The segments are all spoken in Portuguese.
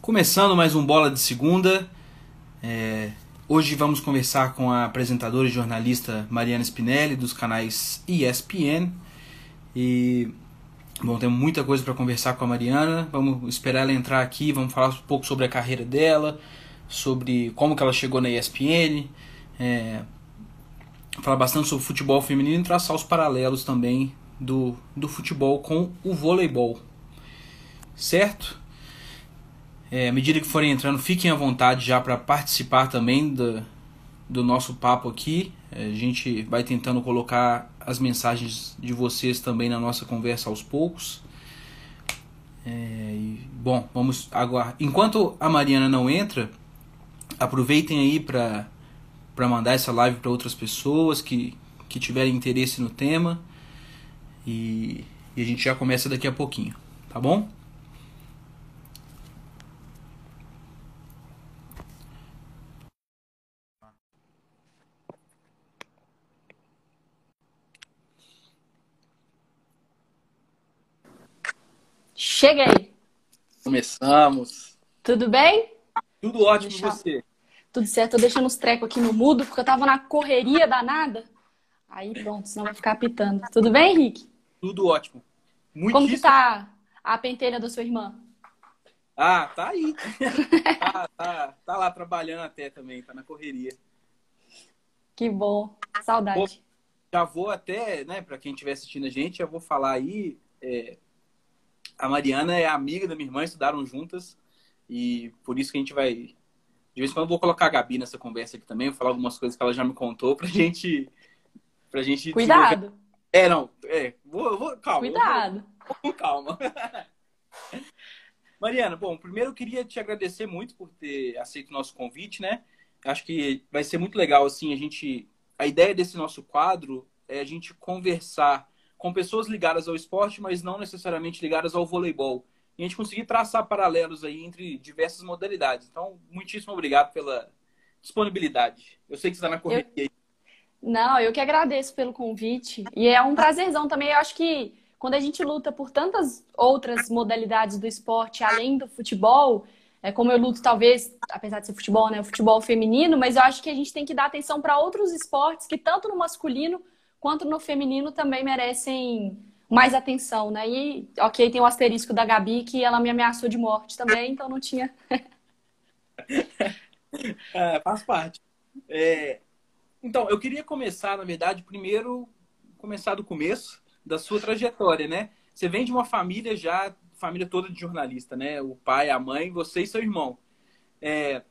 Começando mais um Bola de Segunda. É, hoje vamos conversar com a apresentadora e jornalista Mariana Spinelli, dos canais ESPN. E, bom, temos muita coisa para conversar com a Mariana. Vamos esperar ela entrar aqui, vamos falar um pouco sobre a carreira dela, sobre como que ela chegou na ESPN, é, falar bastante sobre futebol feminino e traçar os paralelos também do, do futebol com o voleibol. Certo? É, à medida que forem entrando, fiquem à vontade já para participar também do, do nosso papo aqui. É, a gente vai tentando colocar as mensagens de vocês também na nossa conversa aos poucos. É, e, bom, vamos agora. Enquanto a Mariana não entra, aproveitem aí para para mandar essa live para outras pessoas que, que tiverem interesse no tema. E, e a gente já começa daqui a pouquinho, tá bom? Cheguei. Começamos. Tudo bem? Tudo ótimo Deixa... você. Tudo certo. Tô deixando os trecos aqui no mudo, porque eu tava na correria danada. Aí pronto, senão vai ficar apitando. Tudo bem, Henrique? Tudo ótimo. Muitíssimo... Como que tá a pentelha da sua irmã? Ah, tá aí. tá, tá, tá lá trabalhando até também, tá na correria. Que bom. Saudade. já vou até, né, para quem estiver assistindo a gente, já vou falar aí. É, a Mariana é amiga da minha irmã, estudaram juntas. E por isso que a gente vai. De vez em quando eu vou colocar a Gabi nessa conversa aqui também, vou falar algumas coisas que ela já me contou pra gente. Pra gente. Cuidado! É, não. É, vou, vou calma. Cuidado. Vou, vou, calma. Mariana, bom, primeiro eu queria te agradecer muito por ter aceito o nosso convite, né? Acho que vai ser muito legal, assim, a gente. A ideia desse nosso quadro é a gente conversar com pessoas ligadas ao esporte, mas não necessariamente ligadas ao voleibol. E a gente conseguir traçar paralelos aí entre diversas modalidades. Então, muitíssimo obrigado pela disponibilidade. Eu sei que você está na correria eu... Não, eu que agradeço pelo convite. E é um prazerzão também. Eu acho que quando a gente luta por tantas outras modalidades do esporte, além do futebol, é como eu luto, talvez, apesar de ser futebol, né? O futebol feminino, mas eu acho que a gente tem que dar atenção para outros esportes que, tanto no masculino quanto no feminino também merecem mais atenção, né? E, ok, tem o asterisco da Gabi, que ela me ameaçou de morte também, então não tinha. é, faz parte. É... Então, eu queria começar, na verdade, primeiro, começar do começo da sua trajetória, né? Você vem de uma família já, família toda de jornalista, né? O pai, a mãe, você e seu irmão. É,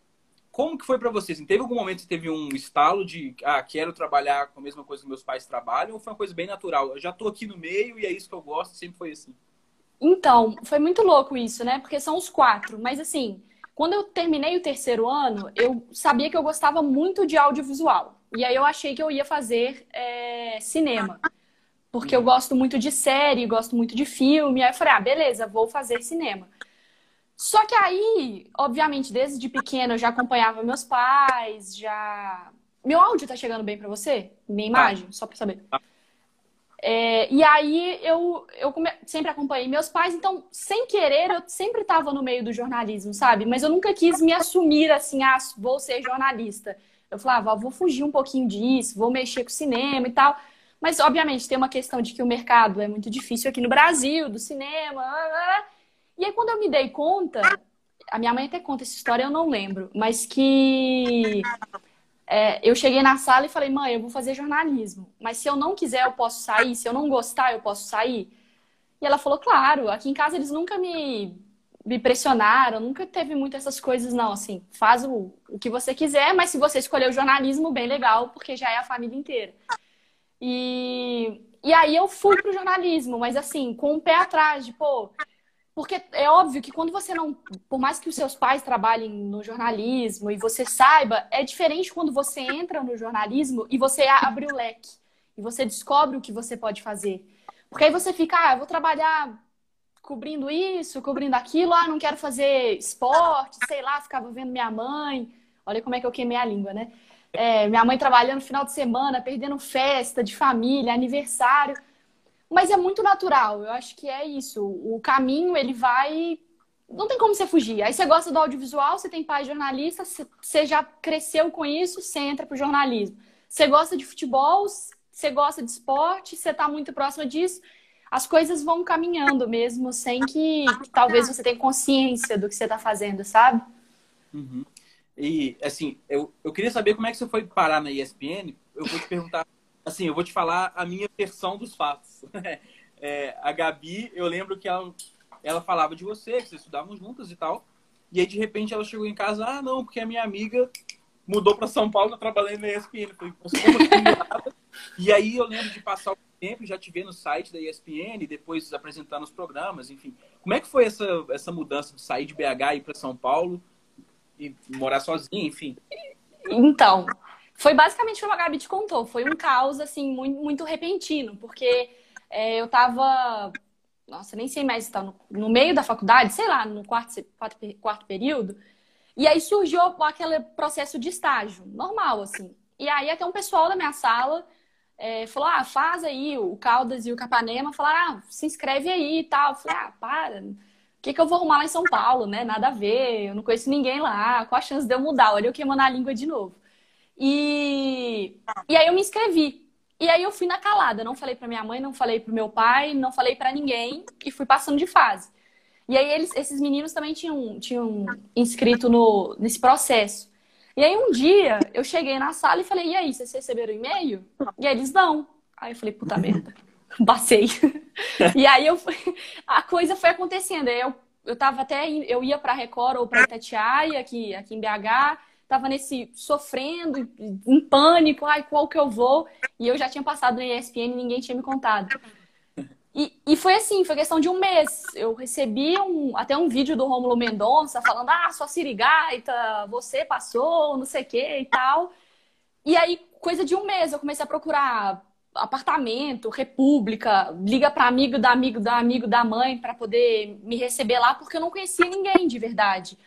como que foi para você? Assim, teve algum momento que teve um estalo de, ah, quero trabalhar com a mesma coisa que meus pais trabalham? Ou foi uma coisa bem natural? Eu já tô aqui no meio e é isso que eu gosto, sempre foi assim. Então, foi muito louco isso, né? Porque são os quatro. Mas assim, quando eu terminei o terceiro ano, eu sabia que eu gostava muito de audiovisual. E aí eu achei que eu ia fazer é, cinema. Porque eu gosto muito de série, gosto muito de filme. Aí eu falei, ah, beleza, vou fazer cinema. Só que aí, obviamente, desde pequena eu já acompanhava meus pais, já. Meu áudio tá chegando bem para você? Minha imagem, ah. só pra saber. Ah. É, e aí eu, eu come... sempre acompanhei meus pais, então, sem querer, eu sempre estava no meio do jornalismo, sabe? Mas eu nunca quis me assumir assim, ah, vou ser jornalista. Eu falava, ah, vou fugir um pouquinho disso, vou mexer com cinema e tal. Mas, obviamente, tem uma questão de que o mercado é muito difícil aqui no Brasil, do cinema. E aí, quando eu me dei conta, a minha mãe até conta essa história, eu não lembro, mas que é, eu cheguei na sala e falei, mãe, eu vou fazer jornalismo, mas se eu não quiser, eu posso sair, se eu não gostar, eu posso sair. E ela falou, claro, aqui em casa eles nunca me, me pressionaram, nunca teve muito essas coisas, não, assim, faz o, o que você quiser, mas se você escolher o jornalismo, bem legal, porque já é a família inteira. E, e aí eu fui pro jornalismo, mas assim, com o um pé atrás, de, pô, porque é óbvio que quando você não. Por mais que os seus pais trabalhem no jornalismo e você saiba, é diferente quando você entra no jornalismo e você abre o leque. E você descobre o que você pode fazer. Porque aí você fica, ah, eu vou trabalhar cobrindo isso, cobrindo aquilo, ah, não quero fazer esporte, sei lá, ficava vendo minha mãe. Olha como é que eu queimei a língua, né? É, minha mãe trabalhando no final de semana, perdendo festa de família, aniversário. Mas é muito natural, eu acho que é isso. O caminho, ele vai não tem como você fugir. Aí você gosta do audiovisual, você tem pai jornalista, você já cresceu com isso, você entra pro jornalismo. Você gosta de futebol, você gosta de esporte, você está muito próxima disso. As coisas vão caminhando mesmo, sem que, que talvez você tenha consciência do que você está fazendo, sabe? Uhum. E, assim, eu, eu queria saber como é que você foi parar na ESPN. Eu vou te perguntar, assim, eu vou te falar a minha versão dos fatos. É, a Gabi, eu lembro que ela ela falava de você, que vocês estudavam juntas e tal. E aí, de repente, ela chegou em casa, ah, não, porque a minha amiga mudou para São Paulo, trabalhando na ESPN. Falei, assim, E aí eu lembro de passar o tempo, já te ver no site da ESPN, depois apresentando os programas, enfim. Como é que foi essa, essa mudança de sair de BH e ir para São Paulo e morar sozinha, enfim? Então, foi basicamente como a Gabi te contou. Foi um caos, assim, muito, muito repentino, porque é, eu tava nossa, nem sei mais se está no, no, meio da faculdade, sei lá, no quarto, quarto, quarto período. E aí surgiu aquele processo de estágio, normal, assim. E aí até um pessoal da minha sala é, falou, ah, faz aí, o Caldas e o Capanema falaram, ah, se inscreve aí e tal. Eu falei, ah, para, o que, que eu vou arrumar lá em São Paulo, né? Nada a ver, eu não conheço ninguém lá, qual a chance de eu mudar? Olha eu queimando a língua de novo. E, e aí eu me inscrevi. E aí eu fui na calada, não falei para minha mãe, não falei pro meu pai, não falei para ninguém e fui passando de fase. E aí eles, esses meninos também tinham, tinham inscrito no, nesse processo. E aí um dia eu cheguei na sala e falei, e aí, vocês receberam o e-mail? E aí eles não. Aí eu falei, puta merda, passei. e aí eu a coisa foi acontecendo. Eu, eu tava até, eu ia pra Record ou pra Itatiaia, aqui, aqui em BH, tava nesse sofrendo, em pânico, ai, qual que eu vou? E eu já tinha passado na ESPN e ninguém tinha me contado. E, e foi assim, foi questão de um mês. Eu recebi um, até um vídeo do Romulo Mendonça falando, ah, sua sirigaita, você passou, não sei o que e tal. E aí, coisa de um mês, eu comecei a procurar apartamento, república, liga para amigo da amigo da amigo da mãe para poder me receber lá, porque eu não conhecia ninguém de verdade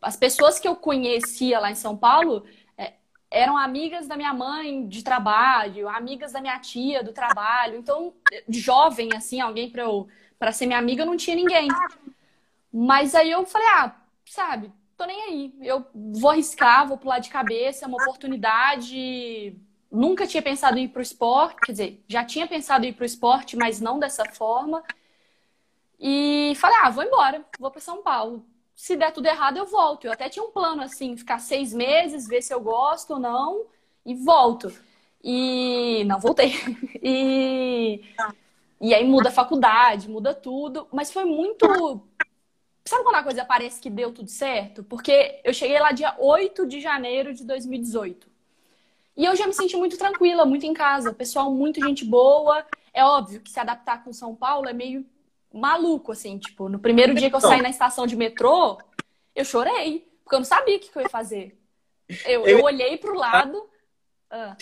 as pessoas que eu conhecia lá em São Paulo é, eram amigas da minha mãe de trabalho, amigas da minha tia do trabalho. Então, jovem, assim, alguém para eu para ser minha amiga, não tinha ninguém. Mas aí eu falei, ah, sabe, tô nem aí. Eu vou arriscar, vou pular de cabeça, é uma oportunidade. Nunca tinha pensado em ir pro esporte, quer dizer, já tinha pensado em ir pro esporte, mas não dessa forma. E falei, ah, vou embora, vou para São Paulo se der tudo errado, eu volto. Eu até tinha um plano assim, ficar seis meses, ver se eu gosto ou não, e volto. E não voltei. E, e aí muda a faculdade, muda tudo. Mas foi muito. Sabe quando a coisa parece que deu tudo certo? Porque eu cheguei lá dia 8 de janeiro de 2018. E eu já me senti muito tranquila, muito em casa. Pessoal, muito gente boa. É óbvio que se adaptar com São Paulo é meio maluco, assim, tipo, no primeiro dia que eu saí na estação de metrô, eu chorei, porque eu não sabia o que, eu ia fazer. Eu, eu... eu olhei pro lado. Ah.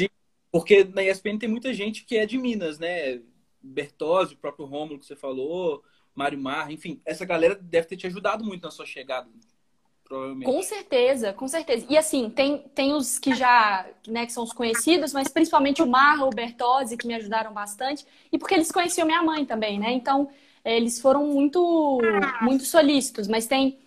Porque na ESPN tem muita gente que é de Minas, né? Bertozzi, o próprio Rômulo que você falou, Mário Mar, enfim, essa galera deve ter te ajudado muito na sua chegada. Provavelmente. Com certeza, com certeza. E assim, tem, tem os que já, né, que são os conhecidos, mas principalmente o Marra, o Bertozzi, que me ajudaram bastante. E porque eles conheciam minha mãe também, né? Então, eles foram muito, muito solícitos, mas tem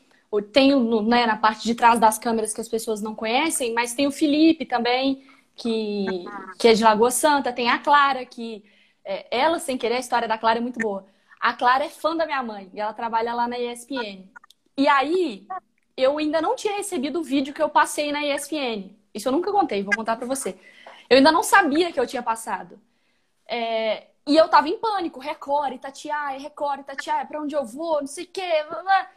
tem né, na parte de trás das câmeras que as pessoas não conhecem, mas tem o Felipe também, que, que é de Lagoa Santa, tem a Clara, que é, ela, sem querer, a história da Clara é muito boa. A Clara é fã da minha mãe e ela trabalha lá na ESPN. E aí, eu ainda não tinha recebido o vídeo que eu passei na ESPN. Isso eu nunca contei, vou contar pra você. Eu ainda não sabia que eu tinha passado. É, e eu tava em pânico, Record, Itatiaia, Record, Itatiaia, pra onde eu vou, não sei o quê. Blá, blá.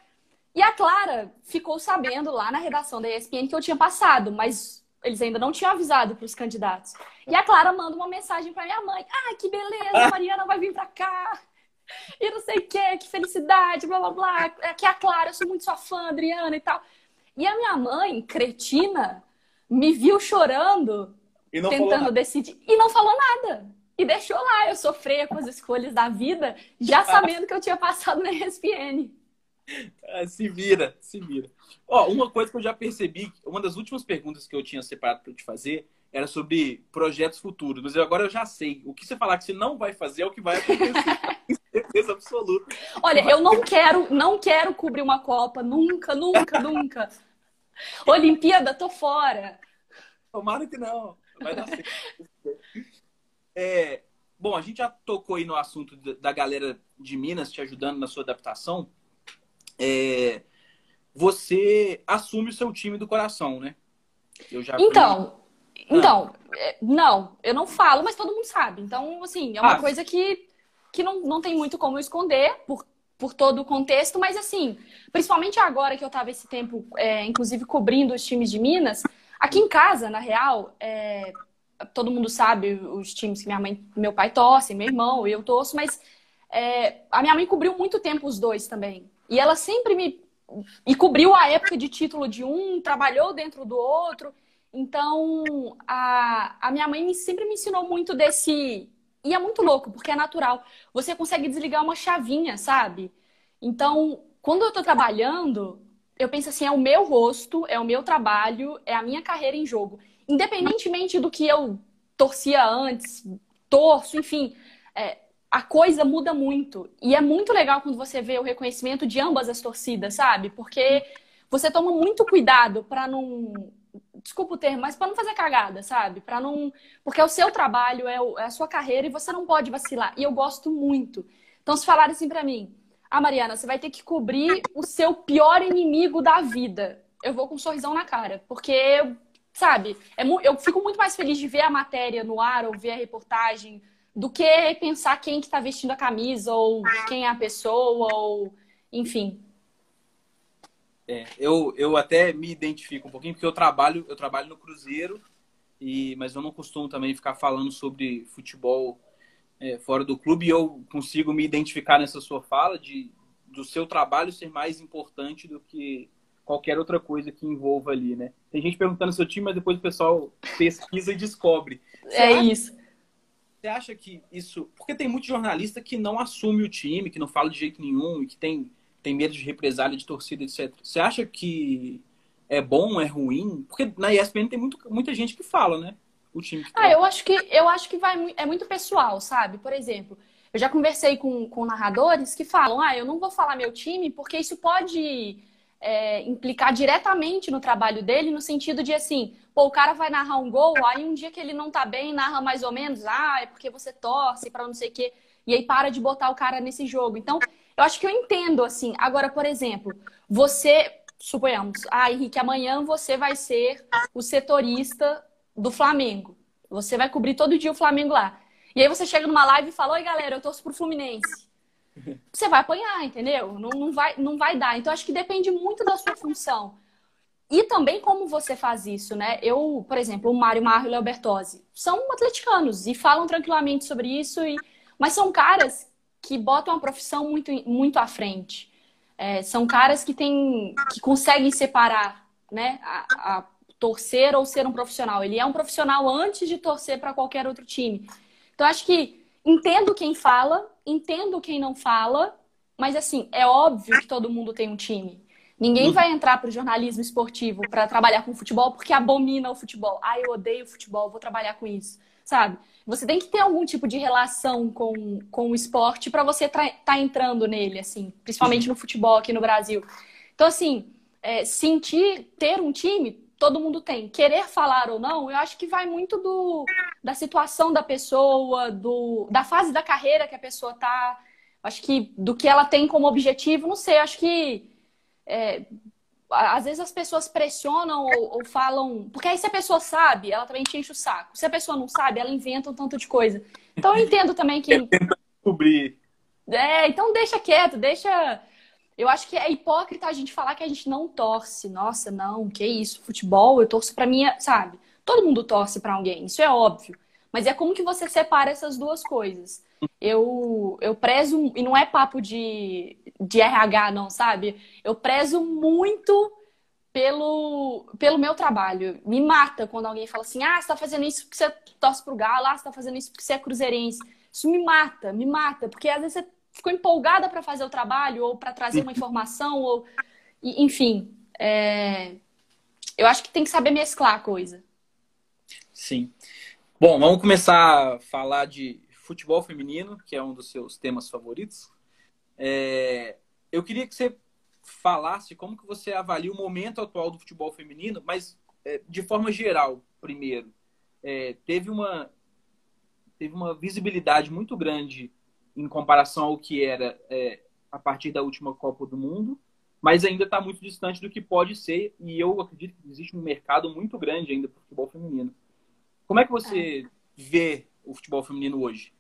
E a Clara ficou sabendo lá na redação da ESPN que eu tinha passado, mas eles ainda não tinham avisado para os candidatos. E a Clara manda uma mensagem para minha mãe: "Ai, que beleza, a Mariana vai vir para cá". E não sei o quê, que felicidade, blá blá blá. Aqui é a Clara, eu sou muito sua fã, Adriana e tal. E a minha mãe, cretina, me viu chorando, tentando decidir e não falou nada e deixou lá eu sofrer com as escolhas da vida, já sabendo que eu tinha passado na ESPN. Ah, se vira, se vira. Ó, uma coisa que eu já percebi, uma das últimas perguntas que eu tinha separado para te fazer era sobre projetos futuros, mas agora eu já sei. O que você falar que você não vai fazer é o que vai acontecer. certeza absoluta. Olha, eu não quero, não quero cobrir uma Copa, nunca, nunca, nunca. Olimpíada, tô fora. Tomara que não. Vai dar certo. É, bom, a gente já tocou aí no assunto da galera de Minas te ajudando na sua adaptação. É, você assume o seu time do coração, né? Então, então, é, não, eu não falo, mas todo mundo sabe. Então, assim, é uma ah, coisa que, que não, não tem muito como esconder por, por todo o contexto, mas assim, principalmente agora que eu estava esse tempo, é, inclusive, cobrindo os times de Minas, aqui em casa, na real, é, todo mundo sabe os times que minha mãe meu pai torcem, meu irmão, eu torço, mas é, a minha mãe cobriu muito tempo os dois também. E ela sempre me. E cobriu a época de título de um, trabalhou dentro do outro. Então, a, a minha mãe sempre me ensinou muito desse. E é muito louco, porque é natural. Você consegue desligar uma chavinha, sabe? Então, quando eu tô trabalhando, eu penso assim: é o meu rosto, é o meu trabalho, é a minha carreira em jogo. Independentemente do que eu torcia antes, torço, enfim. É, a coisa muda muito. E é muito legal quando você vê o reconhecimento de ambas as torcidas, sabe? Porque você toma muito cuidado para não. Desculpa o termo, mas para não fazer cagada, sabe? Para não. Porque é o seu trabalho, é, é a sua carreira e você não pode vacilar. E eu gosto muito. Então, se falarem assim para mim, ah, Mariana, você vai ter que cobrir o seu pior inimigo da vida. Eu vou com um sorrisão na cara. Porque, sabe, é, eu fico muito mais feliz de ver a matéria no ar ou ver a reportagem do que pensar quem que está vestindo a camisa ou quem é a pessoa ou enfim. É, eu, eu até me identifico um pouquinho porque eu trabalho eu trabalho no Cruzeiro e mas eu não costumo também ficar falando sobre futebol é, fora do clube e eu consigo me identificar nessa sua fala de do seu trabalho ser mais importante do que qualquer outra coisa que envolva ali, né? Tem gente perguntando seu time, mas depois o pessoal pesquisa e descobre. é isso. Você acha que isso. Porque tem muito jornalista que não assume o time, que não fala de jeito nenhum e que tem, tem medo de represália de torcida, etc. Você acha que é bom, é ruim? Porque na ESPN tem muito, muita gente que fala, né? O time que Ah, eu acho que eu acho que vai é muito pessoal, sabe? Por exemplo, eu já conversei com, com narradores que falam, ah, eu não vou falar meu time porque isso pode é, implicar diretamente no trabalho dele, no sentido de assim, pô, o cara vai narrar um gol, aí um dia que ele não tá bem, narra mais ou menos, ah, é porque você torce para não sei o quê, e aí para de botar o cara nesse jogo. Então, eu acho que eu entendo, assim. Agora, por exemplo, você, suponhamos, ah, Henrique, amanhã você vai ser o setorista do Flamengo. Você vai cobrir todo dia o Flamengo lá. E aí você chega numa live e fala, oi galera, eu torço pro Fluminense. Você vai apanhar, entendeu? Não, não, vai, não vai dar. Então, acho que depende muito da sua função. E também como você faz isso, né? Eu, por exemplo, o Mário Marro e o Léo Bertozzi são atleticanos e falam tranquilamente sobre isso, e... mas são caras que botam a profissão muito, muito à frente. É, são caras que têm, que conseguem separar, né? A, a torcer ou ser um profissional. Ele é um profissional antes de torcer para qualquer outro time. Então, acho que entendo quem fala, entendo quem não fala, mas assim, é óbvio que todo mundo tem um time. Ninguém vai entrar para o jornalismo esportivo para trabalhar com futebol porque abomina o futebol. Ah, eu odeio futebol, vou trabalhar com isso, sabe? Você tem que ter algum tipo de relação com, com o esporte para você estar tá entrando nele, assim, principalmente no futebol aqui no Brasil. Então, assim, é, sentir, ter um time, todo mundo tem. Querer falar ou não, eu acho que vai muito do, da situação da pessoa, do, da fase da carreira que a pessoa tá. Acho que do que ela tem como objetivo, não sei, acho que é, às vezes as pessoas pressionam ou, ou, falam. Porque aí se a pessoa sabe, ela também te enche o saco. Se a pessoa não sabe, ela inventa um tanto de coisa. Então eu entendo também que. Tenta descobrir. É, então deixa quieto, deixa. Eu acho que é hipócrita a gente falar que a gente não torce. Nossa, não, que isso, futebol, eu torço pra minha. Sabe? Todo mundo torce para alguém, isso é óbvio. Mas é como que você separa essas duas coisas. Eu, eu prezo, e não é papo de, de RH, não, sabe? Eu prezo muito pelo, pelo meu trabalho. Me mata quando alguém fala assim: ah, você tá fazendo isso porque você torce pro Galo, ah, você tá fazendo isso porque você é cruzeirense. Isso me mata, me mata, porque às vezes você ficou empolgada para fazer o trabalho ou para trazer uma informação, ou enfim. É... Eu acho que tem que saber mesclar a coisa. Sim. Bom, vamos começar a falar de futebol feminino, que é um dos seus temas favoritos. É, eu queria que você falasse como que você avalia o momento atual do futebol feminino, mas é, de forma geral, primeiro. É, teve uma teve uma visibilidade muito grande em comparação ao que era é, a partir da última Copa do Mundo, mas ainda está muito distante do que pode ser, e eu acredito que existe um mercado muito grande ainda para o futebol feminino. Como é que você é. vê o futebol feminino hoje?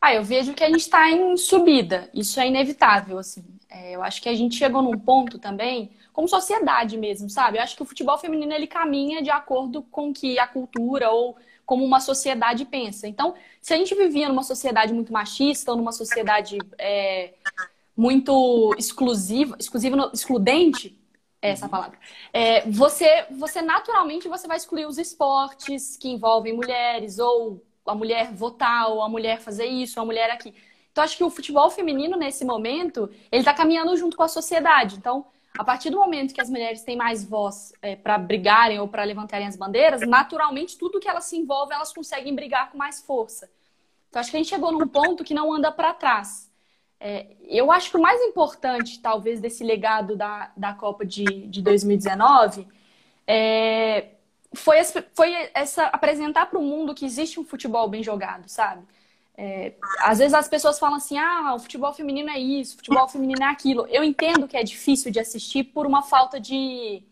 Ah, eu vejo que a gente está em subida. Isso é inevitável, assim. É, eu acho que a gente chegou num ponto também, como sociedade mesmo, sabe? Eu acho que o futebol feminino ele caminha de acordo com que a cultura ou como uma sociedade pensa. Então, se a gente vivia numa sociedade muito machista ou numa sociedade é, muito exclusiva, exclusiva, excludente, é essa palavra. É, você, você naturalmente você vai excluir os esportes que envolvem mulheres ou a mulher votar, ou a mulher fazer isso, ou a mulher aqui. Então, acho que o futebol feminino, nesse momento, ele está caminhando junto com a sociedade. Então, a partir do momento que as mulheres têm mais voz é, para brigarem ou para levantarem as bandeiras, naturalmente, tudo que elas se envolvem, elas conseguem brigar com mais força. Então, acho que a gente chegou num ponto que não anda para trás. É, eu acho que o mais importante, talvez, desse legado da, da Copa de, de 2019 é, foi, foi essa apresentar para o mundo que existe um futebol bem jogado, sabe? É, às vezes as pessoas falam assim, ah, o futebol feminino é isso, o futebol feminino é aquilo. Eu entendo que é difícil de assistir por uma falta de,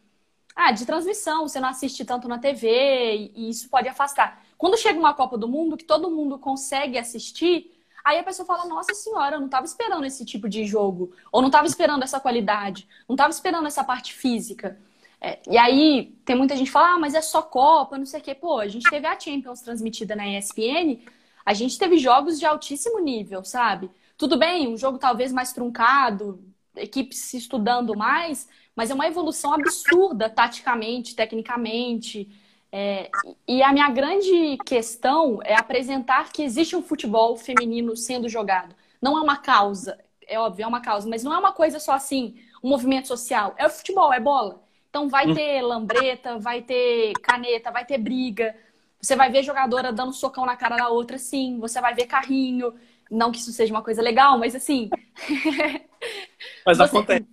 ah, de transmissão. Você não assiste tanto na TV e isso pode afastar. Quando chega uma Copa do Mundo que todo mundo consegue assistir, aí a pessoa fala, nossa senhora, eu não estava esperando esse tipo de jogo, ou não estava esperando essa qualidade, não estava esperando essa parte física. É, e aí tem muita gente que fala, ah, mas é só Copa, não sei o quê. Pô, a gente teve a Champions transmitida na ESPN, a gente teve jogos de altíssimo nível, sabe? Tudo bem, um jogo talvez mais truncado, equipes se estudando mais, mas é uma evolução absurda taticamente, tecnicamente. É, e a minha grande questão é apresentar que existe um futebol feminino sendo jogado. Não é uma causa, é óbvio, é uma causa, mas não é uma coisa só assim, um movimento social. É o futebol, é bola. Então vai hum. ter lambreta, vai ter caneta, vai ter briga. Você vai ver jogadora dando socão na cara da outra, sim. Você vai ver carrinho. Não que isso seja uma coisa legal, mas assim. mas você... acontece.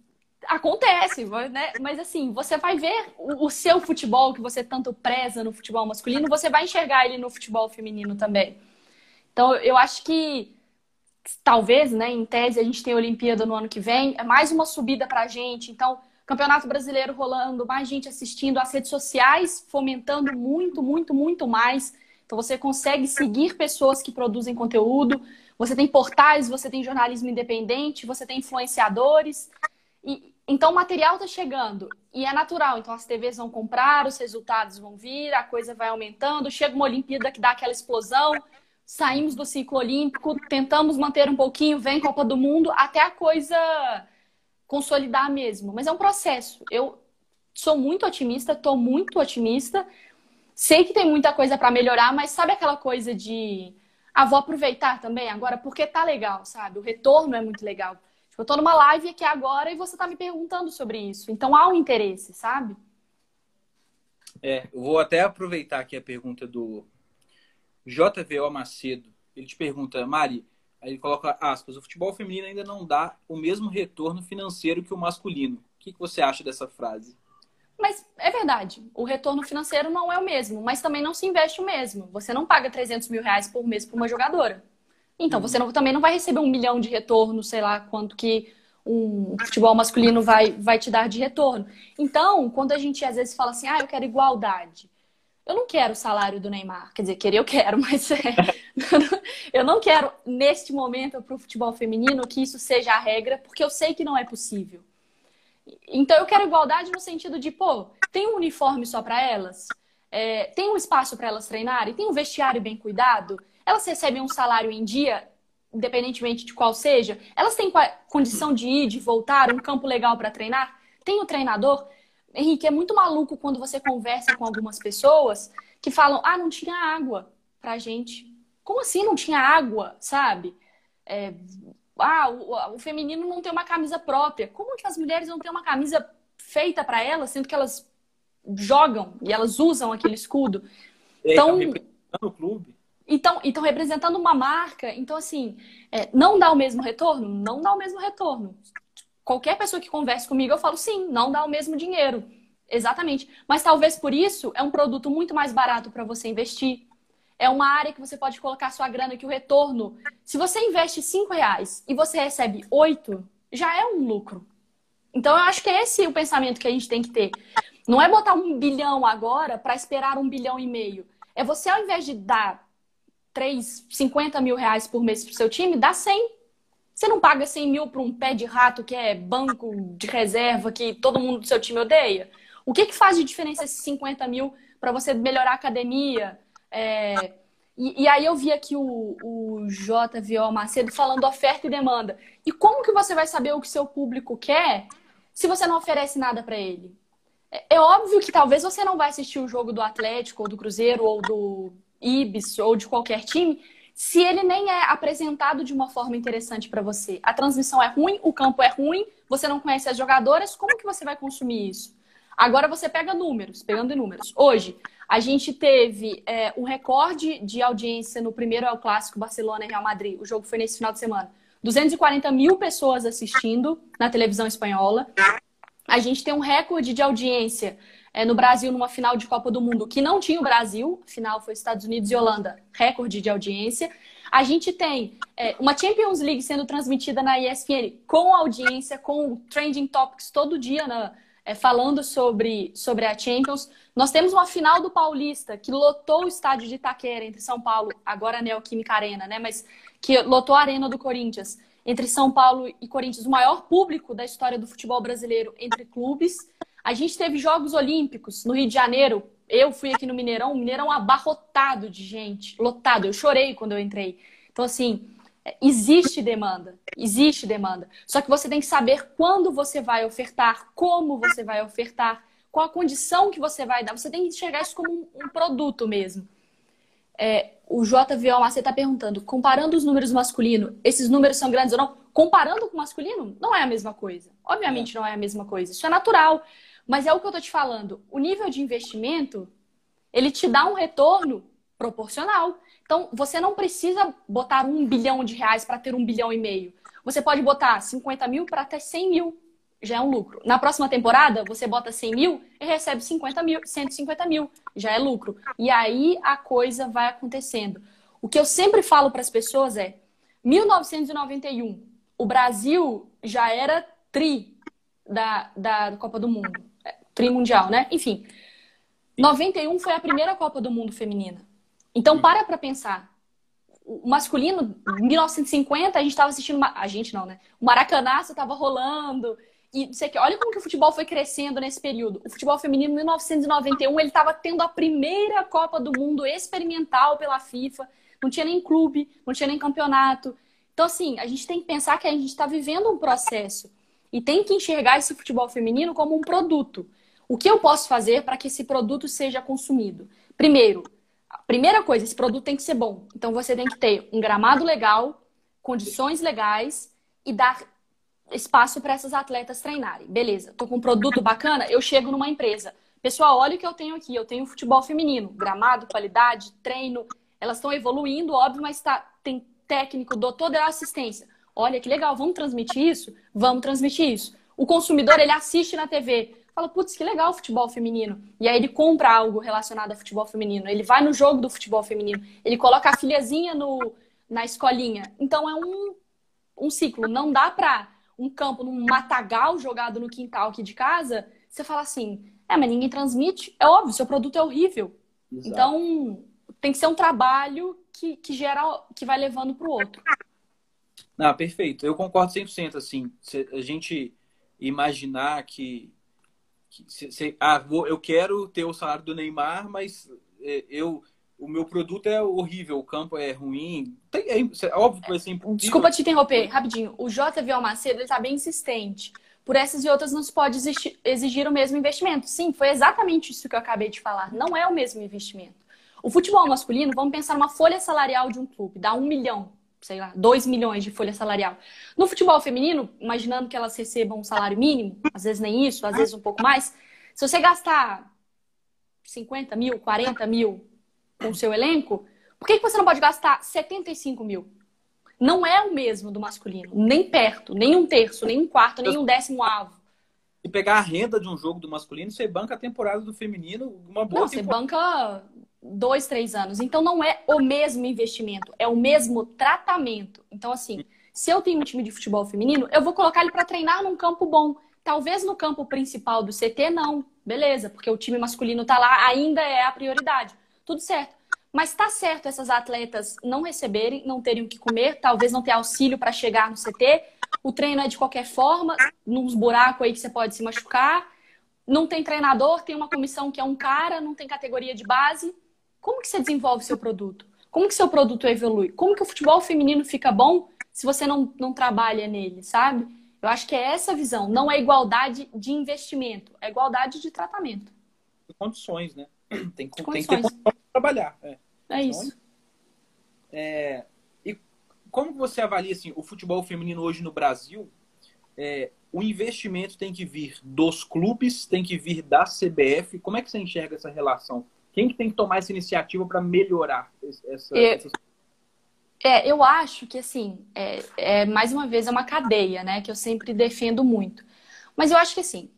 Acontece, né? Mas assim, você vai ver o, o seu futebol que você tanto preza no futebol masculino, você vai enxergar ele no futebol feminino também. Então, eu acho que talvez, né, em tese, a gente tem a Olimpíada no ano que vem, é mais uma subida pra gente. Então, Campeonato Brasileiro rolando, mais gente assistindo, as redes sociais fomentando muito, muito, muito mais. Então você consegue seguir pessoas que produzem conteúdo, você tem portais, você tem jornalismo independente, você tem influenciadores. E, então o material está chegando e é natural. Então as TVs vão comprar, os resultados vão vir, a coisa vai aumentando, chega uma Olimpíada que dá aquela explosão, saímos do ciclo olímpico, tentamos manter um pouquinho, vem Copa do Mundo, até a coisa consolidar mesmo. Mas é um processo. Eu sou muito otimista, estou muito otimista. Sei que tem muita coisa para melhorar, mas sabe aquela coisa de ah, vou aproveitar também agora porque tá legal, sabe? O retorno é muito legal. Tipo, eu tô numa live aqui agora e você tá me perguntando sobre isso. Então há um interesse, sabe? É, eu vou até aproveitar aqui a pergunta do JVO Macedo. Ele te pergunta, Mari, Aí ele coloca aspas, o futebol feminino ainda não dá o mesmo retorno financeiro que o masculino. O que, você acha dessa frase? Mas é verdade, o retorno financeiro não é o mesmo, mas também não se investe o mesmo. Você não paga 300 mil reais por mês por uma jogadora. Então, você não, também não vai receber um milhão de retorno, sei lá quanto que um futebol masculino vai, vai te dar de retorno. Então, quando a gente às vezes fala assim, ah, eu quero igualdade. Eu não quero o salário do Neymar. Quer dizer, querer eu quero, mas é, eu não quero, neste momento, para o futebol feminino, que isso seja a regra, porque eu sei que não é possível. Então, eu quero igualdade no sentido de, pô, tem um uniforme só para elas? É, tem um espaço para elas treinarem? Tem um vestiário bem cuidado? Elas recebem um salário em dia, independentemente de qual seja? Elas têm condição de ir, de voltar, um campo legal para treinar? Tem o um treinador? Henrique, é muito maluco quando você conversa com algumas pessoas que falam: ah, não tinha água pra gente. Como assim não tinha água, sabe? É, ah, o, o, feminino não tem uma camisa própria. Como que as mulheres não têm uma camisa feita para elas, sendo que elas jogam e elas usam aquele escudo? então, o clube. Então, então representando uma marca, então assim, é, não dá o mesmo retorno? Não dá o mesmo retorno. Qualquer pessoa que converse comigo, eu falo sim, não dá o mesmo dinheiro. Exatamente. Mas talvez por isso é um produto muito mais barato para você investir. É uma área que você pode colocar sua grana que o retorno. Se você investe cinco reais e você recebe oito, já é um lucro. Então eu acho que é esse o pensamento que a gente tem que ter. Não é botar um bilhão agora para esperar um bilhão e meio. É você, ao invés de dar 3, 50 mil reais por mês para o seu time, dá 100. Você não paga 100 mil para um pé de rato que é banco de reserva que todo mundo do seu time odeia? O que, que faz de diferença esses 50 mil para você melhorar a academia? É... E, e, aí eu vi aqui o, o JVO Macedo falando oferta e demanda. E como que você vai saber o que seu público quer se você não oferece nada para ele? É, é óbvio que talvez você não vai assistir o jogo do Atlético, ou do Cruzeiro, ou do Ibis, ou de qualquer time, se ele nem é apresentado de uma forma interessante para você. A transmissão é ruim, o campo é ruim, você não conhece as jogadoras, como que você vai consumir isso? Agora você pega números, pegando números. Hoje, a gente teve é, um recorde de audiência no primeiro El Clássico Barcelona e Real Madrid. O jogo foi nesse final de semana. 240 mil pessoas assistindo na televisão espanhola. A gente tem um recorde de audiência é, no Brasil numa final de Copa do Mundo que não tinha o Brasil. A final foi Estados Unidos e Holanda, recorde de audiência. A gente tem é, uma Champions League sendo transmitida na ESPN com audiência, com trending topics todo dia na, é, falando sobre, sobre a Champions. Nós temos uma final do Paulista que lotou o estádio de Itaquera entre São Paulo, agora Neoquímica Arena, né? Mas que lotou a Arena do Corinthians entre São Paulo e Corinthians, o maior público da história do futebol brasileiro entre clubes. A gente teve Jogos Olímpicos no Rio de Janeiro. Eu fui aqui no Mineirão, o Mineirão abarrotado de gente, lotado. Eu chorei quando eu entrei. Então, assim, Existe demanda, existe demanda. Só que você tem que saber quando você vai ofertar, como você vai ofertar, qual a condição que você vai dar. Você tem que enxergar isso como um, produto mesmo. É, o JVO você está perguntando, comparando os números masculinos, esses números são grandes ou não? Comparando com o masculino, não é a mesma coisa. Obviamente não é a mesma coisa. Isso é natural. Mas é o que eu estou te falando. O nível de investimento, ele te dá um retorno proporcional. Então, você não precisa botar um bilhão de reais para ter um bilhão e meio. Você pode botar 50 mil para ter 100 mil. Já é um lucro. Na próxima temporada, você bota 100 mil e recebe 50 mil, 150 mil. Já é lucro. E aí a coisa vai acontecendo. O que eu sempre falo para as pessoas é: 1991, o Brasil já era tri da, da Copa do Mundo. É, tri mundial, né? Enfim. 91 foi a primeira Copa do Mundo feminina. Então, para para pensar. O masculino, em 1950, a gente estava assistindo. Uma... A gente não, né? O Maracanaço estava rolando. E você olha como que o futebol foi crescendo nesse período. O futebol feminino, em 1991, ele estava tendo a primeira Copa do Mundo experimental pela FIFA. Não tinha nem clube, não tinha nem campeonato. Então, assim, a gente tem que pensar que a gente está vivendo um processo. E tem que enxergar esse futebol feminino como um produto. O que eu posso fazer para que esse produto seja consumido? Primeiro, Primeira coisa, esse produto tem que ser bom. Então você tem que ter um gramado legal, condições legais e dar espaço para essas atletas treinarem. Beleza, tô com um produto bacana, eu chego numa empresa. Pessoal, olha o que eu tenho aqui. Eu tenho futebol feminino, gramado, qualidade, treino. Elas estão evoluindo, óbvio, mas tá, tem técnico, doutor da assistência. Olha que legal, vamos transmitir isso? Vamos transmitir isso. O consumidor, ele assiste na TV fala, putz, que legal o futebol feminino. E aí ele compra algo relacionado a futebol feminino. Ele vai no jogo do futebol feminino. Ele coloca a filhazinha no, na escolinha. Então é um, um ciclo. Não dá pra um campo, num matagal jogado no quintal aqui de casa, você fala assim, é, mas ninguém transmite. É óbvio, seu produto é horrível. Exato. Então, tem que ser um trabalho que, que gera, que vai levando para o outro. Não, perfeito. Eu concordo 100%. Assim, a gente imaginar que se, se, ah, vou, eu quero ter o salário do Neymar, mas é, eu o meu produto é horrível, o campo é ruim. Tem, é, é óbvio que vai ser impossível. Desculpa te interromper, rapidinho. O JV Almacedo está bem insistente. Por essas e outras não se pode exigir, exigir o mesmo investimento. Sim, foi exatamente isso que eu acabei de falar. Não é o mesmo investimento. O futebol masculino, vamos pensar numa folha salarial de um clube, dá um milhão sei lá, 2 milhões de folha salarial. No futebol feminino, imaginando que elas recebam um salário mínimo, às vezes nem isso, às vezes um pouco mais, se você gastar 50 mil, 40 mil com o seu elenco, Por que, que você não pode gastar 75 mil? Não é o mesmo do masculino, nem perto, nem um terço, nem um quarto, nem um décimo avo. E pegar a renda de um jogo do masculino, você banca a temporada do feminino, uma boa Não, você banca dois, três anos. Então não é o mesmo investimento, é o mesmo tratamento. Então, assim, se eu tenho um time de futebol feminino, eu vou colocar ele para treinar num campo bom. Talvez no campo principal do CT, não. Beleza, porque o time masculino tá lá, ainda é a prioridade. Tudo certo. Mas tá certo essas atletas não receberem, não terem o que comer, talvez não ter auxílio para chegar no CT. O treino é de qualquer forma, nos buracos aí que você pode se machucar. Não tem treinador, tem uma comissão que é um cara, não tem categoria de base. Como que você desenvolve seu produto? Como que seu produto evolui? Como que o futebol feminino fica bom se você não, não trabalha nele, sabe? Eu acho que é essa visão. Não é igualdade de investimento, é igualdade de tratamento. Condições, né? Tem, tem que ter Condições. para trabalhar. É. É isso. É, e como você avalia assim, o futebol feminino hoje no Brasil? É, o investimento tem que vir dos clubes, tem que vir da CBF. Como é que você enxerga essa relação? Quem que tem que tomar essa iniciativa para melhorar essa, Eu-. É, eu acho que assim, é, é, mais uma vez é uma cadeia, né? Que eu sempre defendo muito. Mas eu acho que assim,